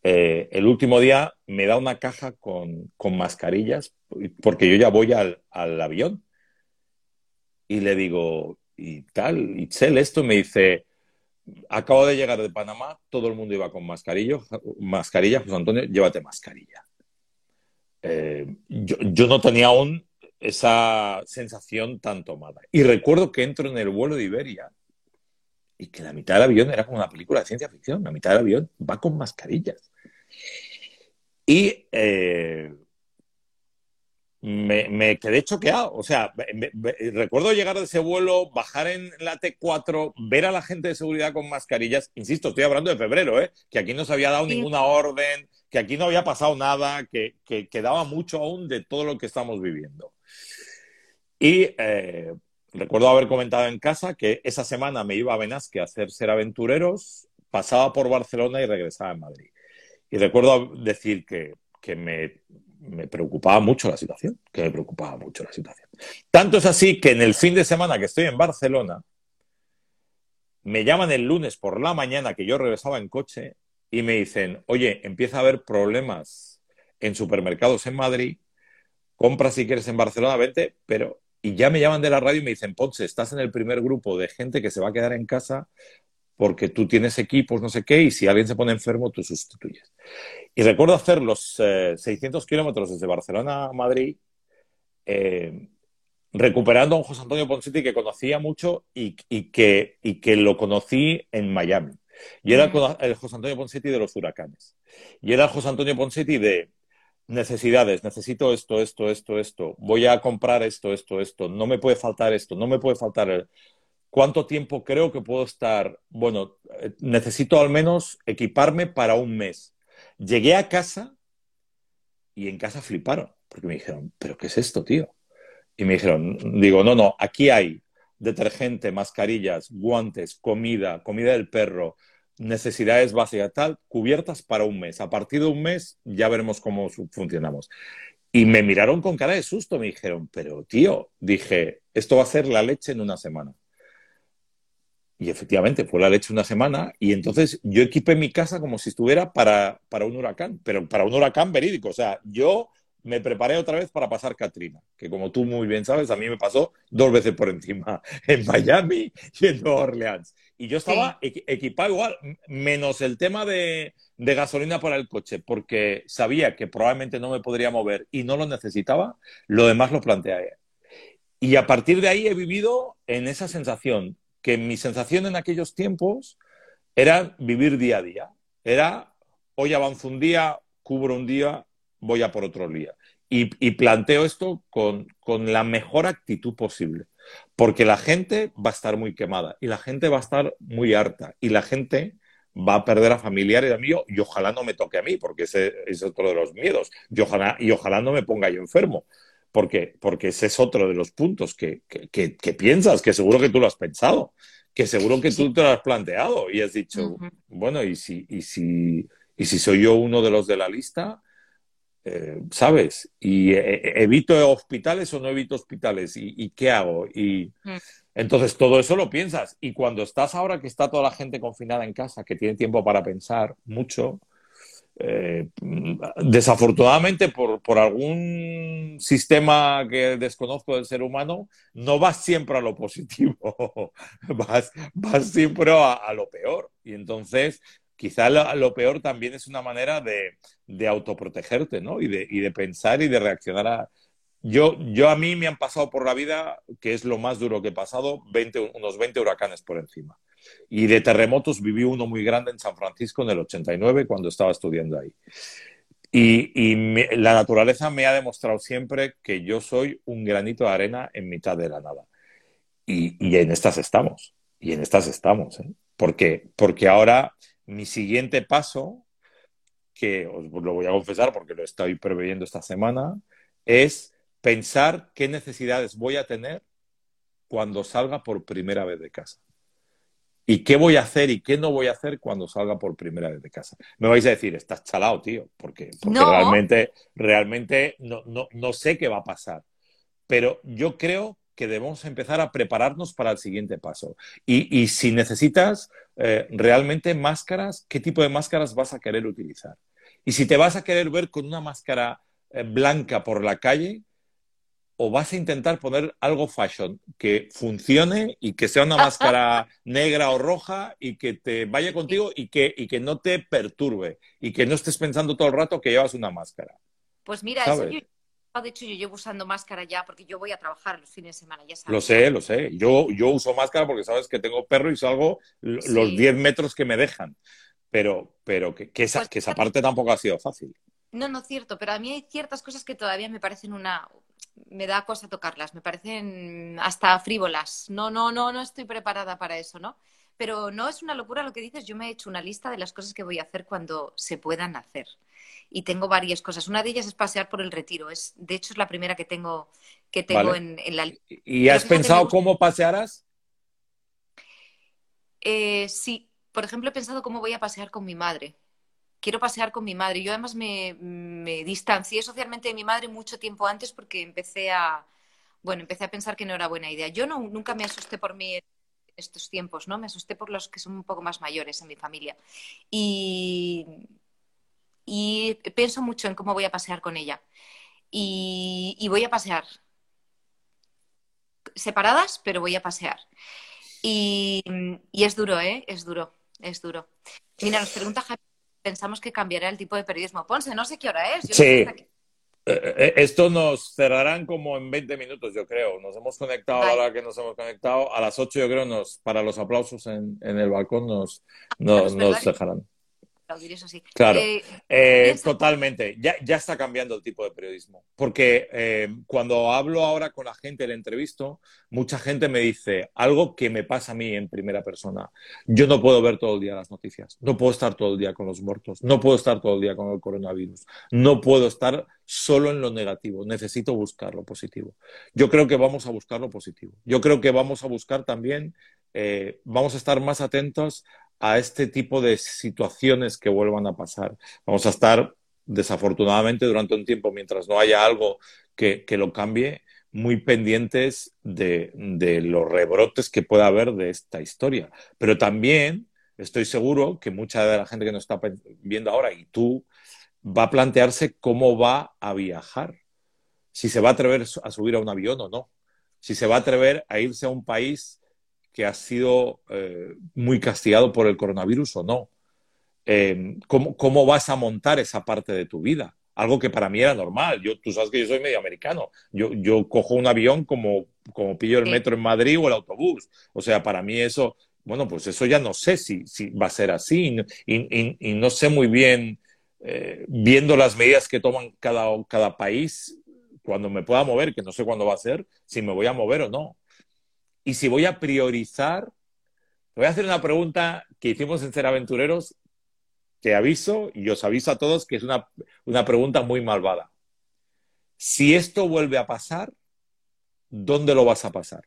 eh, el último día me da una caja con, mascarillas, porque yo ya voy al, avión. Y le digo, y tal, y Chel, esto me dice, acabo de llegar de Panamá, todo el mundo iba con mascarilla, mascarilla, José Antonio, llévate mascarilla. Eh, yo, yo, no tenía aún esa sensación tan tomada. Y recuerdo que entro en el vuelo de Iberia y que la mitad del avión era como una película de ciencia ficción. La mitad del avión va con mascarillas. Y eh, me, quedé choqueado. O sea, recuerdo llegar de ese vuelo, bajar en la T4, ver a la gente de seguridad con mascarillas. Insisto, estoy hablando de febrero, ¿eh? que aquí no se había dado ninguna orden, que aquí no había pasado nada, que, que quedaba mucho aún de todo lo que estamos viviendo. Y eh, recuerdo haber comentado en casa que esa semana me iba a Benasque a hacer ser aventureros, pasaba por Barcelona y regresaba a Madrid. Y recuerdo decir que, me, me, preocupaba mucho la situación, que me preocupaba mucho la situación. Tanto es así que en el fin de semana que estoy en Barcelona, me llaman el lunes por la mañana que yo regresaba en coche y me dicen, oye, empieza a haber problemas en supermercados en Madrid, compra si quieres en Barcelona, vete, pero y ya me llaman de la radio y me dicen, Ponce, estás en el primer grupo de gente que se va a quedar en casa porque tú tienes equipos, no sé qué, y si alguien se pone enfermo, tú sustituyes. Y recuerdo hacer los 600 eh, kilómetros desde Barcelona a Madrid, eh, recuperando a un José Antonio Ponsetti que conocía mucho y, que, y que lo conocí en Miami. Y era el José Antonio Ponsetti de los huracanes. Y era el José Antonio Ponsetti de necesidades, necesito esto, esto, esto, esto, voy a comprar esto, esto, esto, no me puede faltar esto, no me puede faltar el... ¿Cuánto tiempo creo que puedo estar? Bueno, eh, necesito al menos equiparme para un mes. Llegué a casa y en casa fliparon, porque me dijeron, ¿pero qué es esto, tío? Y me dijeron, digo, no, no, aquí hay detergente, mascarillas, guantes, comida, comida del perro, necesidades básicas tal, cubiertas para un mes. A partir de un mes ya veremos cómo funcionamos. Y me miraron con cara de susto, me dijeron, pero tío, dije, esto va a ser la leche en una semana. Y efectivamente, fue la leche una semana y entonces yo equipé mi casa como si estuviera para, para un huracán, pero para un huracán verídico. O sea, yo me preparé otra vez para pasar Katrina, que como tú muy bien sabes, a mí me pasó dos veces por encima, en Miami y en Nueva Orleans. Y yo estaba equipado igual, menos el tema de, gasolina para el coche, porque sabía que probablemente no me podría mover y no lo necesitaba, lo demás lo planteé. Y a partir de ahí he vivido en esa sensación, que mi sensación en aquellos tiempos era vivir día a día. Era, hoy avanzo un día, cubro un día, voy a por otro día. Y, planteo esto con, la mejor actitud posible, porque la gente va a estar muy quemada y la gente va a estar muy harta y la gente va a perder a familiares a mí y ojalá no me toque a mí, porque ese es otro de los miedos. Y ojalá, y ojalá no me ponga yo enfermo, porque, porque ese es otro de los puntos que, piensas, que seguro que tú lo has pensado, que seguro que tú te lo has planteado y has dicho, bueno, ¿y si, y, si, y si soy yo uno de los de la lista, eh, ¿sabes? Y eh, evito hospitales o no evito hospitales, ¿y, qué hago? Y mm. entonces todo eso lo piensas. Y cuando estás ahora que está toda la gente confinada en casa, que tiene tiempo para pensar mucho, desafortunadamente por, por, algún sistema que desconozco del ser humano, no vas siempre a lo positivo, vas, vas siempre a, a, lo peor. Y entonces quizá lo, peor también es una manera de, autoprotegerte, ¿no? Y de, pensar y de reaccionar yo, yo a mí me han pasado por la vida, que es lo más duro que he pasado, 20, unos 20 huracanes por encima. Y de terremotos viví uno muy grande en San Francisco en el 89 cuando estaba estudiando ahí. Y, la naturaleza me ha demostrado siempre que yo soy un granito de arena en mitad de la nada. Y, y en estas estamos. Y en estas estamos. ¿eh? Porque, porque ahora mi siguiente paso, que os lo voy a confesar porque lo estoy preveyendo esta semana, es pensar qué necesidades voy a tener cuando salga por primera vez de casa. ¿Y qué voy a hacer y qué no voy a hacer cuando salga por primera vez de casa? Me vais a decir, estás chalado, tío, porque, porque No. realmente, realmente no, no, no sé qué va a pasar. Pero yo creo que debemos empezar a prepararnos para el siguiente paso. Y, y si necesitas eh, realmente máscaras, ¿qué tipo de máscaras vas a querer utilizar? Y si te vas a querer ver con una máscara eh, blanca por la calle, o vas a intentar poner algo fashion que funcione y que sea una máscara negra o roja y que te vaya contigo y que, y que no te perturbe y que no estés pensando todo el rato que llevas una máscara. Pues mira, eso yo, de hecho yo llevo usando máscara ya porque yo voy a trabajar los fines de semana, ya sabes. Lo sé, lo sé. Yo, yo uso máscara porque sabes que tengo perro y salgo Sí. los 10 metros que me dejan. Pero, pero que, que esa, Pues- que esa parte tampoco ha sido fácil. No, no cierto, pero a mí hay ciertas cosas que todavía me parecen una... Me da cosa tocarlas, me parecen hasta frívolas. No, no, no, no estoy preparada para eso, ¿no? Pero no es una locura lo que dices. Yo me he hecho una lista de las cosas que voy a hacer cuando se puedan hacer. Y tengo varias cosas. Una de ellas es pasear por el retiro. Es, de hecho, es la primera que tengo, que tengo Vale. en, en la lista. ¿Y has pensado me cómo pasearás? Eh, sí, por ejemplo, he pensado cómo voy a pasear con mi madre. Quiero pasear con mi madre. Yo además me, distancié socialmente de mi madre mucho tiempo antes porque empecé a, bueno, empecé a pensar que no era buena idea. Yo no, nunca me asusté por mí estos tiempos, ¿no? Me asusté por los que son un poco más mayores en mi familia. Y, pienso mucho en cómo voy a pasear con ella. Y, voy a pasear separadas, pero voy a pasear. Y, y es duro, ¿eh? Es duro, es duro. Mira, nos pregunta Javi, pensamos que cambiará el tipo de periodismo. Ponce, no sé qué hora es. Yo no sé Sí. qué- Eh, eh, Esto nos cerrarán como en 20 minutos, yo creo. Nos hemos conectado a la hora que nos hemos conectado. A las 8, yo creo, nos, para los aplausos en, en el balcón nos, nos, dejarán. Aplaudir, eso sí. Claro. Eh, Eh, totalmente. Ya, ya está cambiando el tipo de periodismo. Porque eh, cuando hablo ahora con la gente, le entrevisto, mucha gente me dice algo que me pasa a mí en primera persona. Yo no puedo ver todo el día las noticias. No puedo estar todo el día con los muertos. No puedo estar todo el día con el coronavirus. No puedo estar solo en lo negativo. Necesito buscar lo positivo. Yo creo que vamos a buscar lo positivo. Yo creo que vamos a buscar también, eh, vamos a estar más atentos a este tipo de situaciones que vuelvan a pasar. Vamos a estar, desafortunadamente, durante un tiempo, mientras no haya algo que, que lo cambie, muy pendientes de, de los rebrotes que pueda haber de esta historia. Pero también estoy seguro que mucha de la gente que nos está viendo ahora y tú va a plantearse cómo va a viajar, si se va a atrever a subir a un avión o no, si se va a atrever a irse a un país que ha sido eh, muy castigado por el coronavirus o no. Eh, ¿cómo, ¿Cómo vas a montar esa parte de tu vida? Algo que para mí era normal. Yo, tú sabes que yo soy medio americano. Yo, yo cojo un avión como, como pillo el metro en Madrid o el autobús. O sea, para mí eso, bueno, pues eso ya no sé si, si va a ser así. Y, y- y no sé muy bien, eh, viendo las medidas que toman cada, cada país, cuando me pueda mover, que no sé cuándo va a ser, si me voy a mover o no. Y si voy a priorizar, te voy a hacer una pregunta que hicimos en Ser Aventureros, te aviso y os aviso a todos que es una, una pregunta muy malvada. Si esto vuelve a pasar, ¿dónde lo vas a pasar?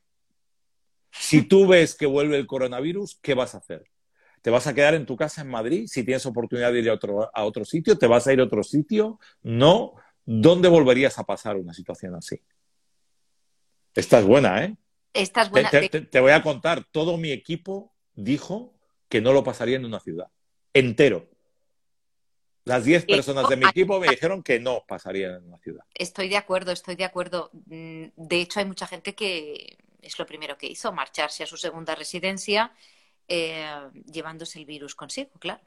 Si tú ves que vuelve el coronavirus, ¿qué vas a hacer? ¿Te vas a quedar en tu casa en Madrid? Si tienes oportunidad de ir a otro, a otro sitio, ¿te vas a ir a otro sitio? No. ¿Dónde volverías a pasar una situación así? Esta es buena, ¿eh? Esta es Te, voy a contar, todo mi equipo dijo que no lo pasaría en una ciudad, entero. Las 10 Eh, personas de mi equipo me dijeron que no pasarían en una ciudad. Estoy de acuerdo, estoy de acuerdo. Mm, De hecho, hay mucha gente que es lo primero que hizo, marcharse a su segunda residencia eh, llevándose el virus consigo, claro.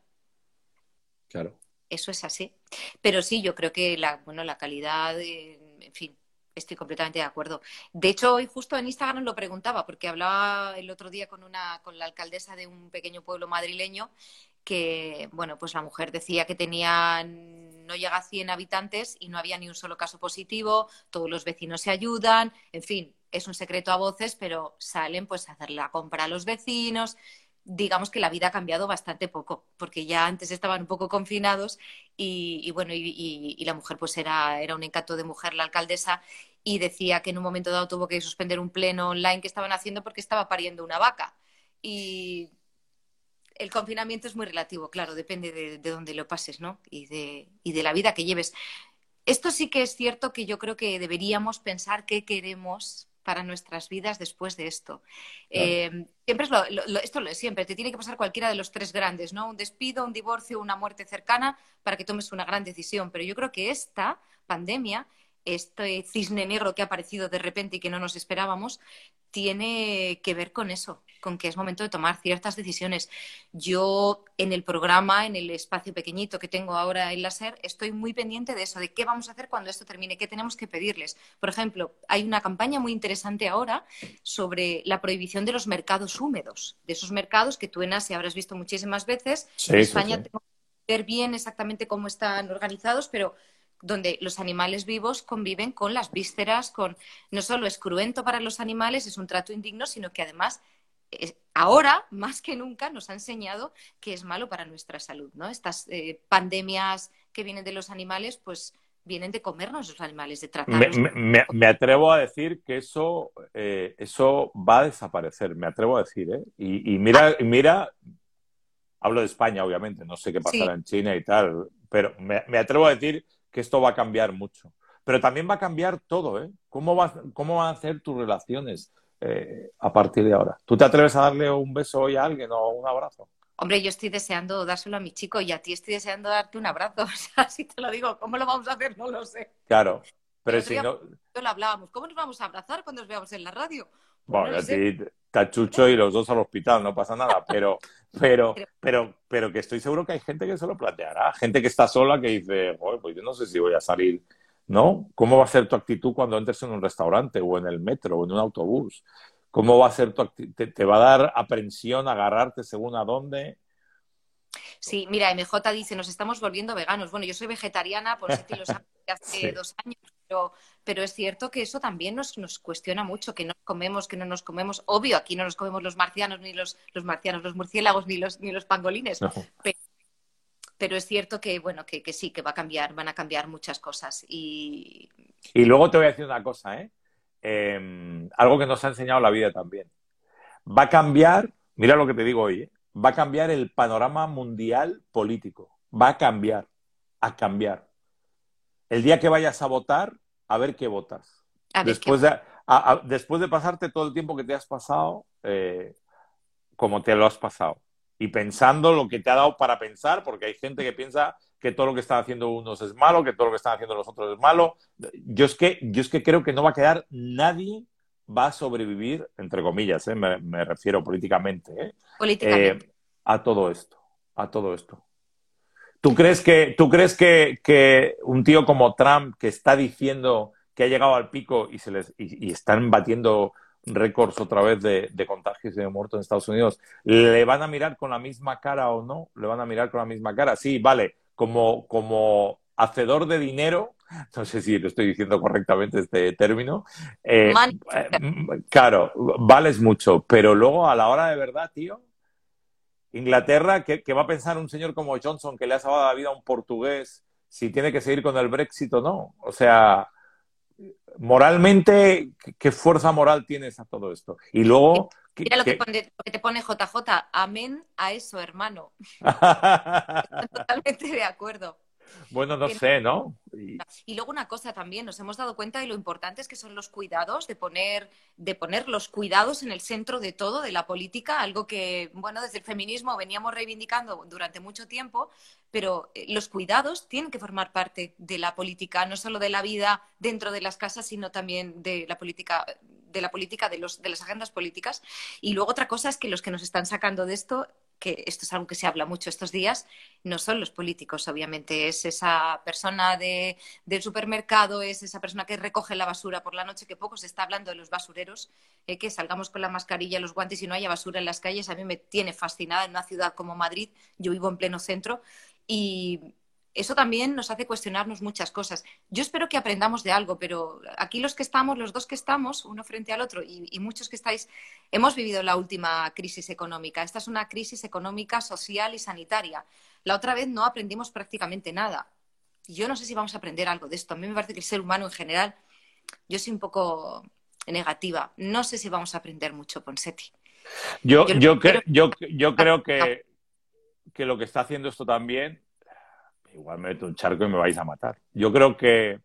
Claro. Eso es así. Pero sí, yo creo que la, bueno, la calidad, eh, en fin, Estoy completamente de acuerdo. De hecho, hoy justo en Instagram lo preguntaba, porque hablaba el otro día con una, con la alcaldesa de un pequeño pueblo madrileño, que, bueno, pues la mujer decía que tenía, no llega a 100 habitantes y no había ni un solo caso positivo, todos los vecinos se ayudan, en fin, es un secreto a voces, pero salen pues a hacer la compra a los vecinos digamos que la vida ha cambiado bastante poco, porque ya antes estaban un poco confinados y, bueno, y, la mujer pues era, era un encanto de mujer, la alcaldesa, y decía que en un momento dado tuvo que suspender un pleno online que estaban haciendo porque estaba pariendo una vaca. Y el confinamiento es muy relativo, claro, depende de, de dónde lo pases, ¿no? Y de, y de la vida que lleves. Esto sí que es cierto que yo creo que deberíamos pensar qué queremos para nuestras vidas después de esto. Eh, siempre es lo, esto lo es siempre, te tiene que pasar cualquiera de los tres grandes, ¿no? Un despido, un divorcio, una muerte cercana para que tomes una gran decisión. Pero yo creo que esta pandemia este cisne negro que ha aparecido de repente y que no nos esperábamos, tiene que ver con eso, con que es momento de tomar ciertas decisiones. Yo en el programa, en el espacio pequeñito que tengo ahora en la SER, estoy muy pendiente de eso, de qué vamos a hacer cuando esto termine, qué tenemos que pedirles. Por ejemplo, hay una campaña muy interesante ahora sobre la prohibición de los mercados húmedos, de esos mercados que tú en Asia habrás visto muchísimas veces. en España tengo que ver bien exactamente cómo están organizados, pero donde los animales vivos conviven con las vísceras, con no solo es cruento para los animales, es un trato indigno, sino que además ahora, más que nunca, nos ha enseñado que es malo para nuestra salud, ¿no? Estas eh, pandemias que vienen de los animales, pues vienen de comernos los animales, de tratarlos. Me, atrevo a decir que eso, eh, eso va a desaparecer, me atrevo a decir, ¿eh? Y, mira, mira, hablo de España, obviamente, no sé qué pasará en China y tal, pero me atrevo a decir que esto va a cambiar mucho. Pero también va a cambiar todo, ¿eh? ¿Cómo, va, cómo van a ser tus relaciones eh, a partir de ahora? ¿Tú te atreves a darle un beso hoy a alguien o un abrazo? Hombre, yo estoy deseando dárselo a mi chico y a ti estoy deseando darte un abrazo. O sea, si te lo digo, ¿cómo lo vamos a hacer? No lo sé. Claro, pero si no... Lo hablábamos, ¿cómo nos vamos a abrazar cuando nos veamos en la radio? Bueno, a ti tachucho y los dos al hospital, no pasa nada, pero, pero, pero, pero que estoy seguro que hay gente que se lo planteará, gente que está sola que dice, pues yo no sé si voy a salir, ¿no? ¿Cómo va a ser tu actitud cuando entres en un restaurante o en el metro o en un autobús? ¿Cómo va a ser tu actitud? ¿Te, va a dar aprensión agarrarte según a dónde? Sí, mira, MJ dice, nos estamos volviendo veganos. Bueno, yo soy vegetariana, por si lo sabes, hace dos años, pero, es cierto que eso también nos, cuestiona mucho, que no comemos, que no nos comemos. Obvio, aquí no nos comemos los marcianos, ni los, los marcianos, los murciélagos, ni los, ni los pangolines. Pero, es cierto que, bueno, que, sí, que va a cambiar, van a cambiar muchas cosas. Y... y luego te voy a decir una cosa, ¿eh? Em, algo que nos ha enseñado la vida también. Va a cambiar, mira lo que te digo hoy, ¿eh? va a cambiar el panorama mundial político. Va a cambiar, a cambiar el día que vayas a votar, a ver qué votas. después, de, después de pasarte todo el tiempo que te has pasado, eh, como te lo has pasado. Y pensando lo que te ha dado para pensar, porque hay gente que piensa que todo lo que están haciendo unos es malo, que todo lo que están haciendo los otros es malo. Yo es que, yo es que creo que no va a quedar nadie va a sobrevivir, entre comillas, eh, me, refiero políticamente, eh, políticamente. a todo esto, a todo esto. ¿Tú crees que, tú crees que, un tío como Trump, que está diciendo que ha llegado al pico y, se les, y, están batiendo récords otra vez de, contagios y de muertos en Estados Unidos, ¿le van a mirar con la misma cara o no? ¿Le van a mirar con la misma cara? Sí, vale, como, como hacedor de dinero, no sé si lo estoy diciendo correctamente este término, eh, eh, claro, vales mucho, pero luego a la hora de verdad, tío, Inglaterra, ¿qué, va a pensar un señor como Johnson que le ha salvado la vida a un portugués si tiene que seguir con el Brexit o no? O sea, moralmente, ¿qué fuerza moral tienes a todo esto? Y luego... Mira lo que, te pone JJ, amén a eso, hermano. totalmente de acuerdo. Bueno, no sé, ¿no? Y... luego una cosa también, nos hemos dado cuenta de lo importantes que son los cuidados, de poner, de poner los cuidados en el centro de todo, de la política, algo que, bueno, desde el feminismo veníamos reivindicando durante mucho tiempo, pero eh, los cuidados tienen que formar parte de la política, no solo de la vida dentro de las casas, sino también de la política, de la política, de, los, de las agendas políticas. Y luego otra cosa es que los que nos están sacando de esto que esto es algo que se habla mucho estos días, no son los políticos, obviamente, es esa persona de, del supermercado, es esa persona que recoge la basura por la noche, que poco se está hablando de los basureros, eh, que salgamos con la mascarilla, los guantes y no haya basura en las calles, a mí me tiene fascinada en una ciudad como Madrid, yo vivo en pleno centro y eso también nos hace cuestionarnos muchas cosas. Yo espero que aprendamos de algo, pero aquí los que estamos, los dos que estamos, uno frente al otro, y, muchos que estáis, hemos vivido la última crisis económica. Esta es una crisis económica, social y sanitaria. La otra vez no aprendimos prácticamente nada. Yo no sé si vamos a aprender algo de esto. A mí me parece que el ser humano en general, yo soy un poco negativa. No sé si vamos a aprender mucho, Ponsetti. Yo, yo, yo, yo creo que, que lo que está haciendo esto también igual me meto un charco y me vais a matar. Yo creo que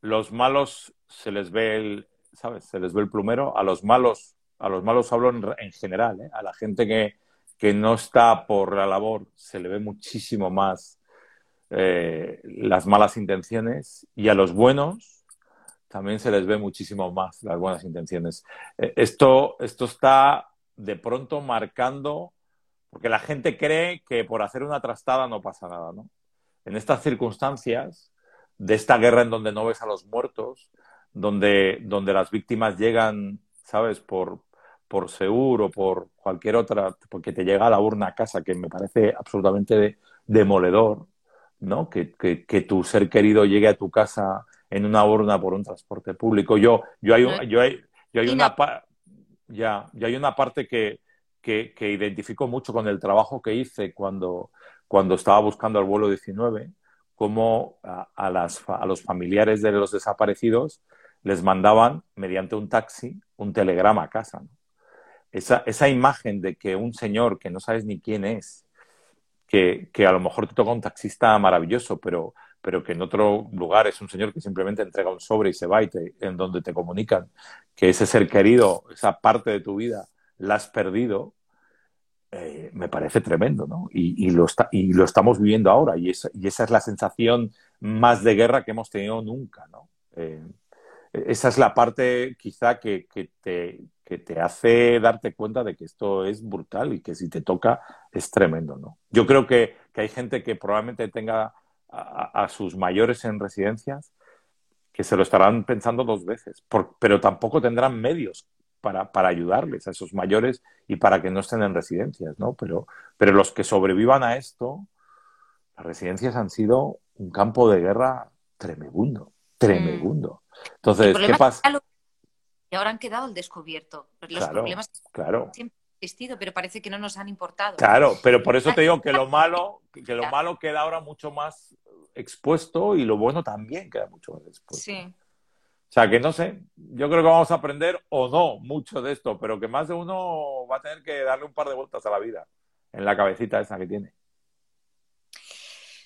los malos se les ve el, ¿sabes? Se les ve el plumero. A los malos, a los malos hablo en, general, ¿eh? A la gente que, que, no está por la labor se le ve muchísimo más eh, las malas intenciones y a los buenos también se les ve muchísimo más las buenas intenciones. Eh, esto, esto está de pronto marcando, porque la gente cree que por hacer una trastada no pasa nada, ¿no? En estas circunstancias de esta guerra en donde no ves a los muertos, donde, donde las víctimas llegan, ¿sabes?, por, por Seur o por cualquier otra, porque te llega a la urna a casa, que me parece absolutamente demoledor, ¿no? Que, que, tu ser querido llegue a tu casa en una urna por un transporte público. Yo, yo hay, yo hay, yo hay una ya, yo hay una parte que, que, que identifico mucho con el trabajo que hice cuando, cuando estaba buscando el vuelo 19, cómo a, los familiares de los desaparecidos les mandaban, mediante un taxi, un telegrama a casa. Esa, esa, imagen de que un señor que no sabes ni quién es, que, que, a lo mejor te toca un taxista maravilloso, pero, pero que en otro lugar es un señor que simplemente entrega un sobre y se va y te, en donde te comunican que ese ser querido, esa parte de tu vida, la has perdido, eh, me parece tremendo, ¿no? Y, lo y, lo estamos viviendo ahora, y esa, es la sensación más de guerra que hemos tenido nunca, ¿no? Eh, esa es la parte quizá que, te, hace darte cuenta de que esto es brutal y que si te toca es tremendo, ¿no? Yo creo que, hay gente que probablemente tenga a, sus mayores en residencias que se lo estarán pensando dos veces, pero tampoco tendrán medios para, para, ayudarles a esos mayores y para que no estén en residencias, ¿no? Pero, pero los que sobrevivan a esto, las residencias han sido un campo de guerra tremendo, tremendo. Entonces, ¿qué pasa? Y ahora han quedado al descubierto. Los claro, problemas claro. siempre han existido, pero parece que no nos han importado. Claro, pero por eso te digo que lo malo, que lo malo queda ahora mucho más expuesto y lo bueno también queda mucho más expuesto. Sí. O sea, que no sé, yo creo que vamos a aprender o no mucho de esto, pero que más de uno va a tener que darle un par de vueltas a la vida en la cabecita esa que tiene.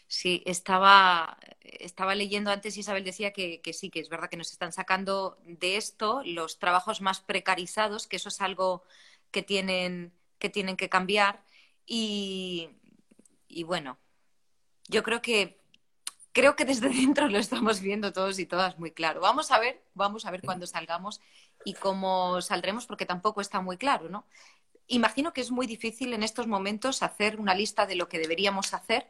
Sí, estaba, estaba leyendo antes, Isabel decía que, sí, que es verdad que nos están sacando de esto los trabajos más precarizados, que eso es algo que tienen que, tienen que cambiar. Y, y bueno, yo creo que creo que desde dentro lo estamos viendo todos y todas muy claro. Vamos a ver, vamos a ver cuándo salgamos y cómo saldremos, porque tampoco está muy claro, ¿no? Imagino que es muy difícil en estos momentos hacer una lista de lo que deberíamos hacer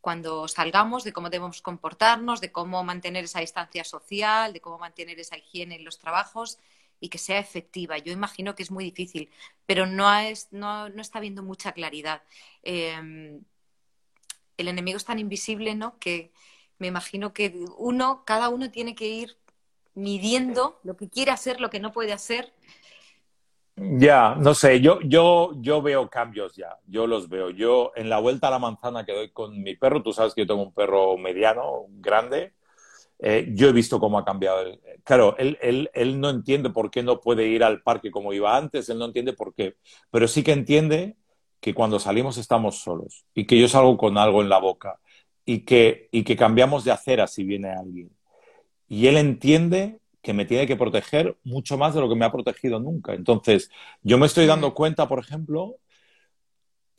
cuando salgamos, de cómo debemos comportarnos, de cómo mantener esa distancia social, de cómo mantener esa higiene en los trabajos y que sea efectiva. Yo imagino que es muy difícil, pero no, es, no, no está habiendo mucha claridad. Eh, el enemigo es tan invisible, ¿no? Que me imagino que uno, cada uno tiene que ir midiendo lo que quiere hacer, lo que no puede hacer. Ya, no sé, yo, yo, yo veo cambios ya, yo los veo. Yo en la vuelta a la manzana que doy con mi perro, tú sabes que yo tengo un perro mediano, grande, eh, yo he visto cómo ha cambiado. claro, él, él, él no entiende por qué no puede ir al parque como iba antes, él no entiende por qué, pero sí que entiende que cuando salimos estamos solos y que yo salgo con algo en la boca y que, y que cambiamos de acera si viene alguien. Y él entiende que me tiene que proteger mucho más de lo que me ha protegido nunca. Entonces, yo me estoy dando cuenta, por ejemplo,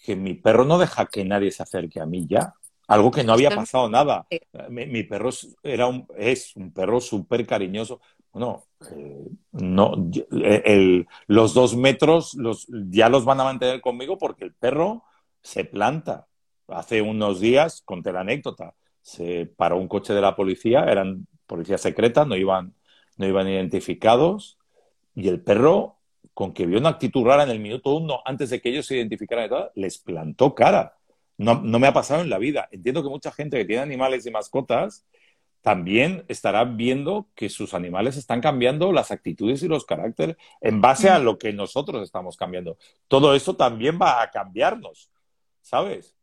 que mi perro no deja que nadie se acerque a mí ya. Algo que no había pasado nada. Mi, perro era un, es un perro súper cariñoso. Bueno, eh, no, eh, los dos metros los, ya los van a mantener conmigo porque el perro se planta. Hace unos días, conté la anécdota, se paró un coche de la policía, eran policías secretas, no iban, no iban identificados, y el perro, con que vio una actitud rara en el minuto uno, antes de que ellos se identificaran, les plantó cara. No, no me ha pasado en la vida. Entiendo que mucha gente que tiene animales y mascotas también estará viendo que sus animales están cambiando las actitudes y los caracteres en base a lo que nosotros estamos cambiando. Todo eso también va a cambiarnos, ¿sabes?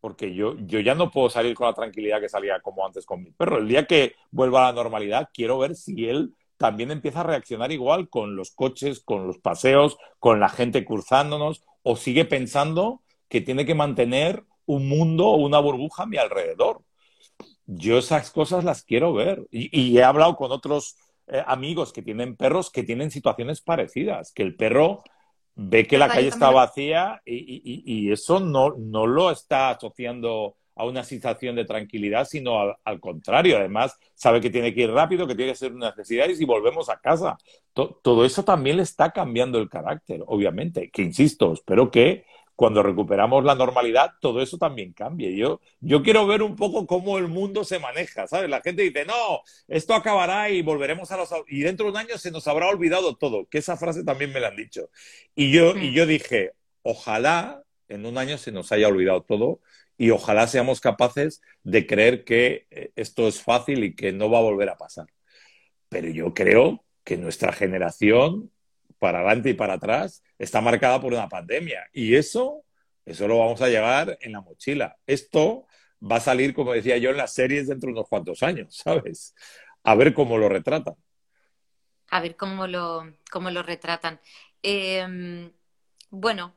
Porque yo, yo ya no puedo salir con la tranquilidad que salía como antes con mi perro. El día que vuelva a la normalidad, quiero ver si él también empieza a reaccionar igual con los coches, con los paseos, con la gente cruzándonos, o sigue pensando que tiene que mantener un mundo o una burbuja a mi alrededor yo esas cosas las quiero ver. Y, he hablado con otros eh, amigos que tienen perros que tienen situaciones parecidas, que el perro ve que la calle está vacía y, eso no, no, lo está asociando a una sensación de tranquilidad, sino al, contrario. Además, sabe que tiene que ir rápido, que tiene que ser unas necesidades y volvemos a casa. todo eso también le está cambiando el carácter, obviamente. Que insisto, espero que cuando recuperamos la normalidad, todo eso también cambia. Yo, yo quiero ver un poco cómo el mundo se maneja, ¿sabes? La gente dice, no, esto acabará y volveremos a los... Y dentro de un año se nos habrá olvidado todo, que esa frase también me la han dicho. Y yo, y yo dije, ojalá en un año se nos haya olvidado todo y ojalá seamos capaces de creer que eh, esto es fácil y que no va a volver a pasar. Pero yo creo que nuestra generación para adelante y para atrás, está marcada por una pandemia. Y eso, eso lo vamos a llevar en la mochila. Esto va a salir, como decía yo, en las series dentro de unos cuantos años, ¿sabes? A ver cómo lo retratan. A ver cómo lo, cómo lo retratan. Em, bueno,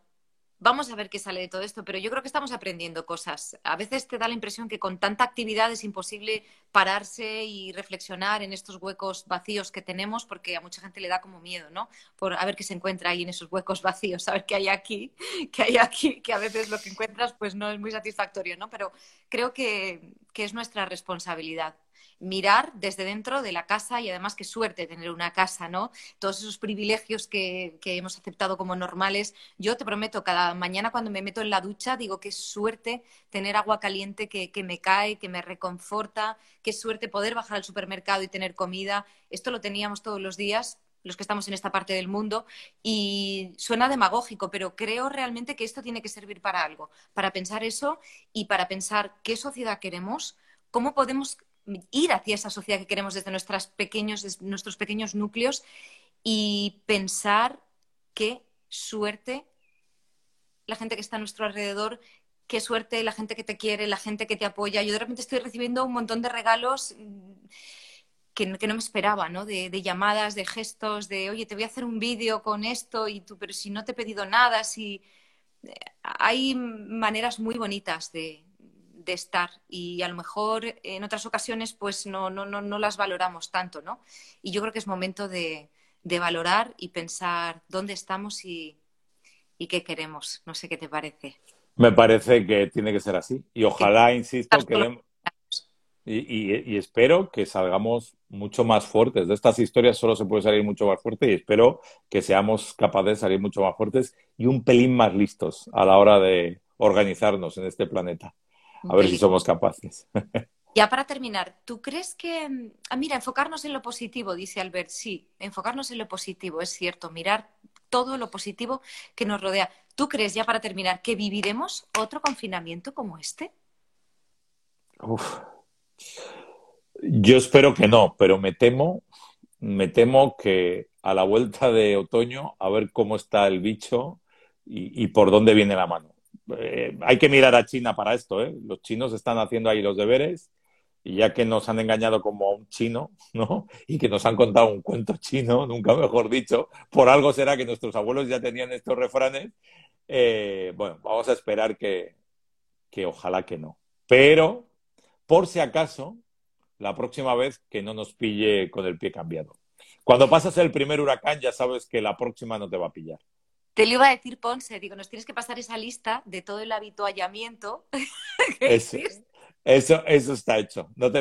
Vamos a ver qué sale de todo esto, pero yo creo que estamos aprendiendo cosas. A veces te da la impresión que con tanta actividad es imposible pararse y reflexionar en estos huecos vacíos que tenemos, porque a mucha gente le da como miedo, ¿no? Por a ver qué se encuentra ahí en esos huecos vacíos, a ver qué hay aquí, qué hay aquí, que a veces lo que encuentras pues no es muy satisfactorio, ¿no? Pero creo que, que es nuestra responsabilidad mirar desde dentro de la casa y además qué suerte tener una casa, ¿no? Todos esos privilegios que, hemos aceptado como normales. Yo te prometo, cada mañana cuando me meto en la ducha digo qué suerte tener agua caliente que, que me cae, que me reconforta, qué suerte poder bajar al supermercado y tener comida. Esto lo teníamos todos los días los que estamos en esta parte del mundo y suena demagógico, pero creo realmente que esto tiene que servir para algo, para pensar eso y para pensar qué sociedad queremos, cómo podemos ir hacia esa sociedad que queremos desde nuestros pequeños núcleos y pensar qué suerte la gente que está a nuestro alrededor, qué suerte la gente que te quiere, la gente que te apoya. Yo de repente estoy recibiendo un montón de regalos que, no me esperaba, ¿no? De, llamadas, de gestos, de, oye, te voy a hacer un vídeo con esto, y tú, pero si no te he pedido nada, si... Eh, hay maneras muy bonitas de, de estar y a lo mejor en otras ocasiones pues no, no, no, no las valoramos tanto, ¿no? Y yo creo que es momento de, de valorar y pensar dónde estamos y, y, qué queremos. No sé qué te parece. Me parece que tiene que ser así y ojalá, insisto, que... Y, y, espero que salgamos mucho más fuertes. De estas historias solo se puede salir mucho más fuerte y espero que seamos capaces de salir mucho más fuertes y un pelín más listos a la hora de organizarnos en este planeta. A ver si somos capaces. Ya para terminar, ¿tú crees que, ah, mira, enfocarnos en lo positivo, dice Albert, sí, enfocarnos en lo positivo, es cierto, mirar todo lo positivo que nos rodea. ¿Tú crees, ya para terminar, que viviremos otro confinamiento como este? Yo espero que no, pero me temo, me temo que a la vuelta de otoño, a ver cómo está el bicho y por dónde viene la mano. Eh, hay que mirar a China para esto, ¿eh? Los chinos están haciendo ahí los deberes y ya que nos han engañado como un chino, ¿no? Y que nos han contado un cuento chino, nunca mejor dicho, por algo será que nuestros abuelos ya tenían estos refranes. Eh, bueno, vamos a esperar que, que ojalá que no. Pero, por si acaso, la próxima vez que no nos pille con el pie cambiado. Cuando pasas el primer huracán ya sabes que la próxima no te va a pillar. Te lo iba a decir, Ponce, digo, nos tienes que pasar esa lista de todo el habituallamiento. eso, eso, eso está hecho. No te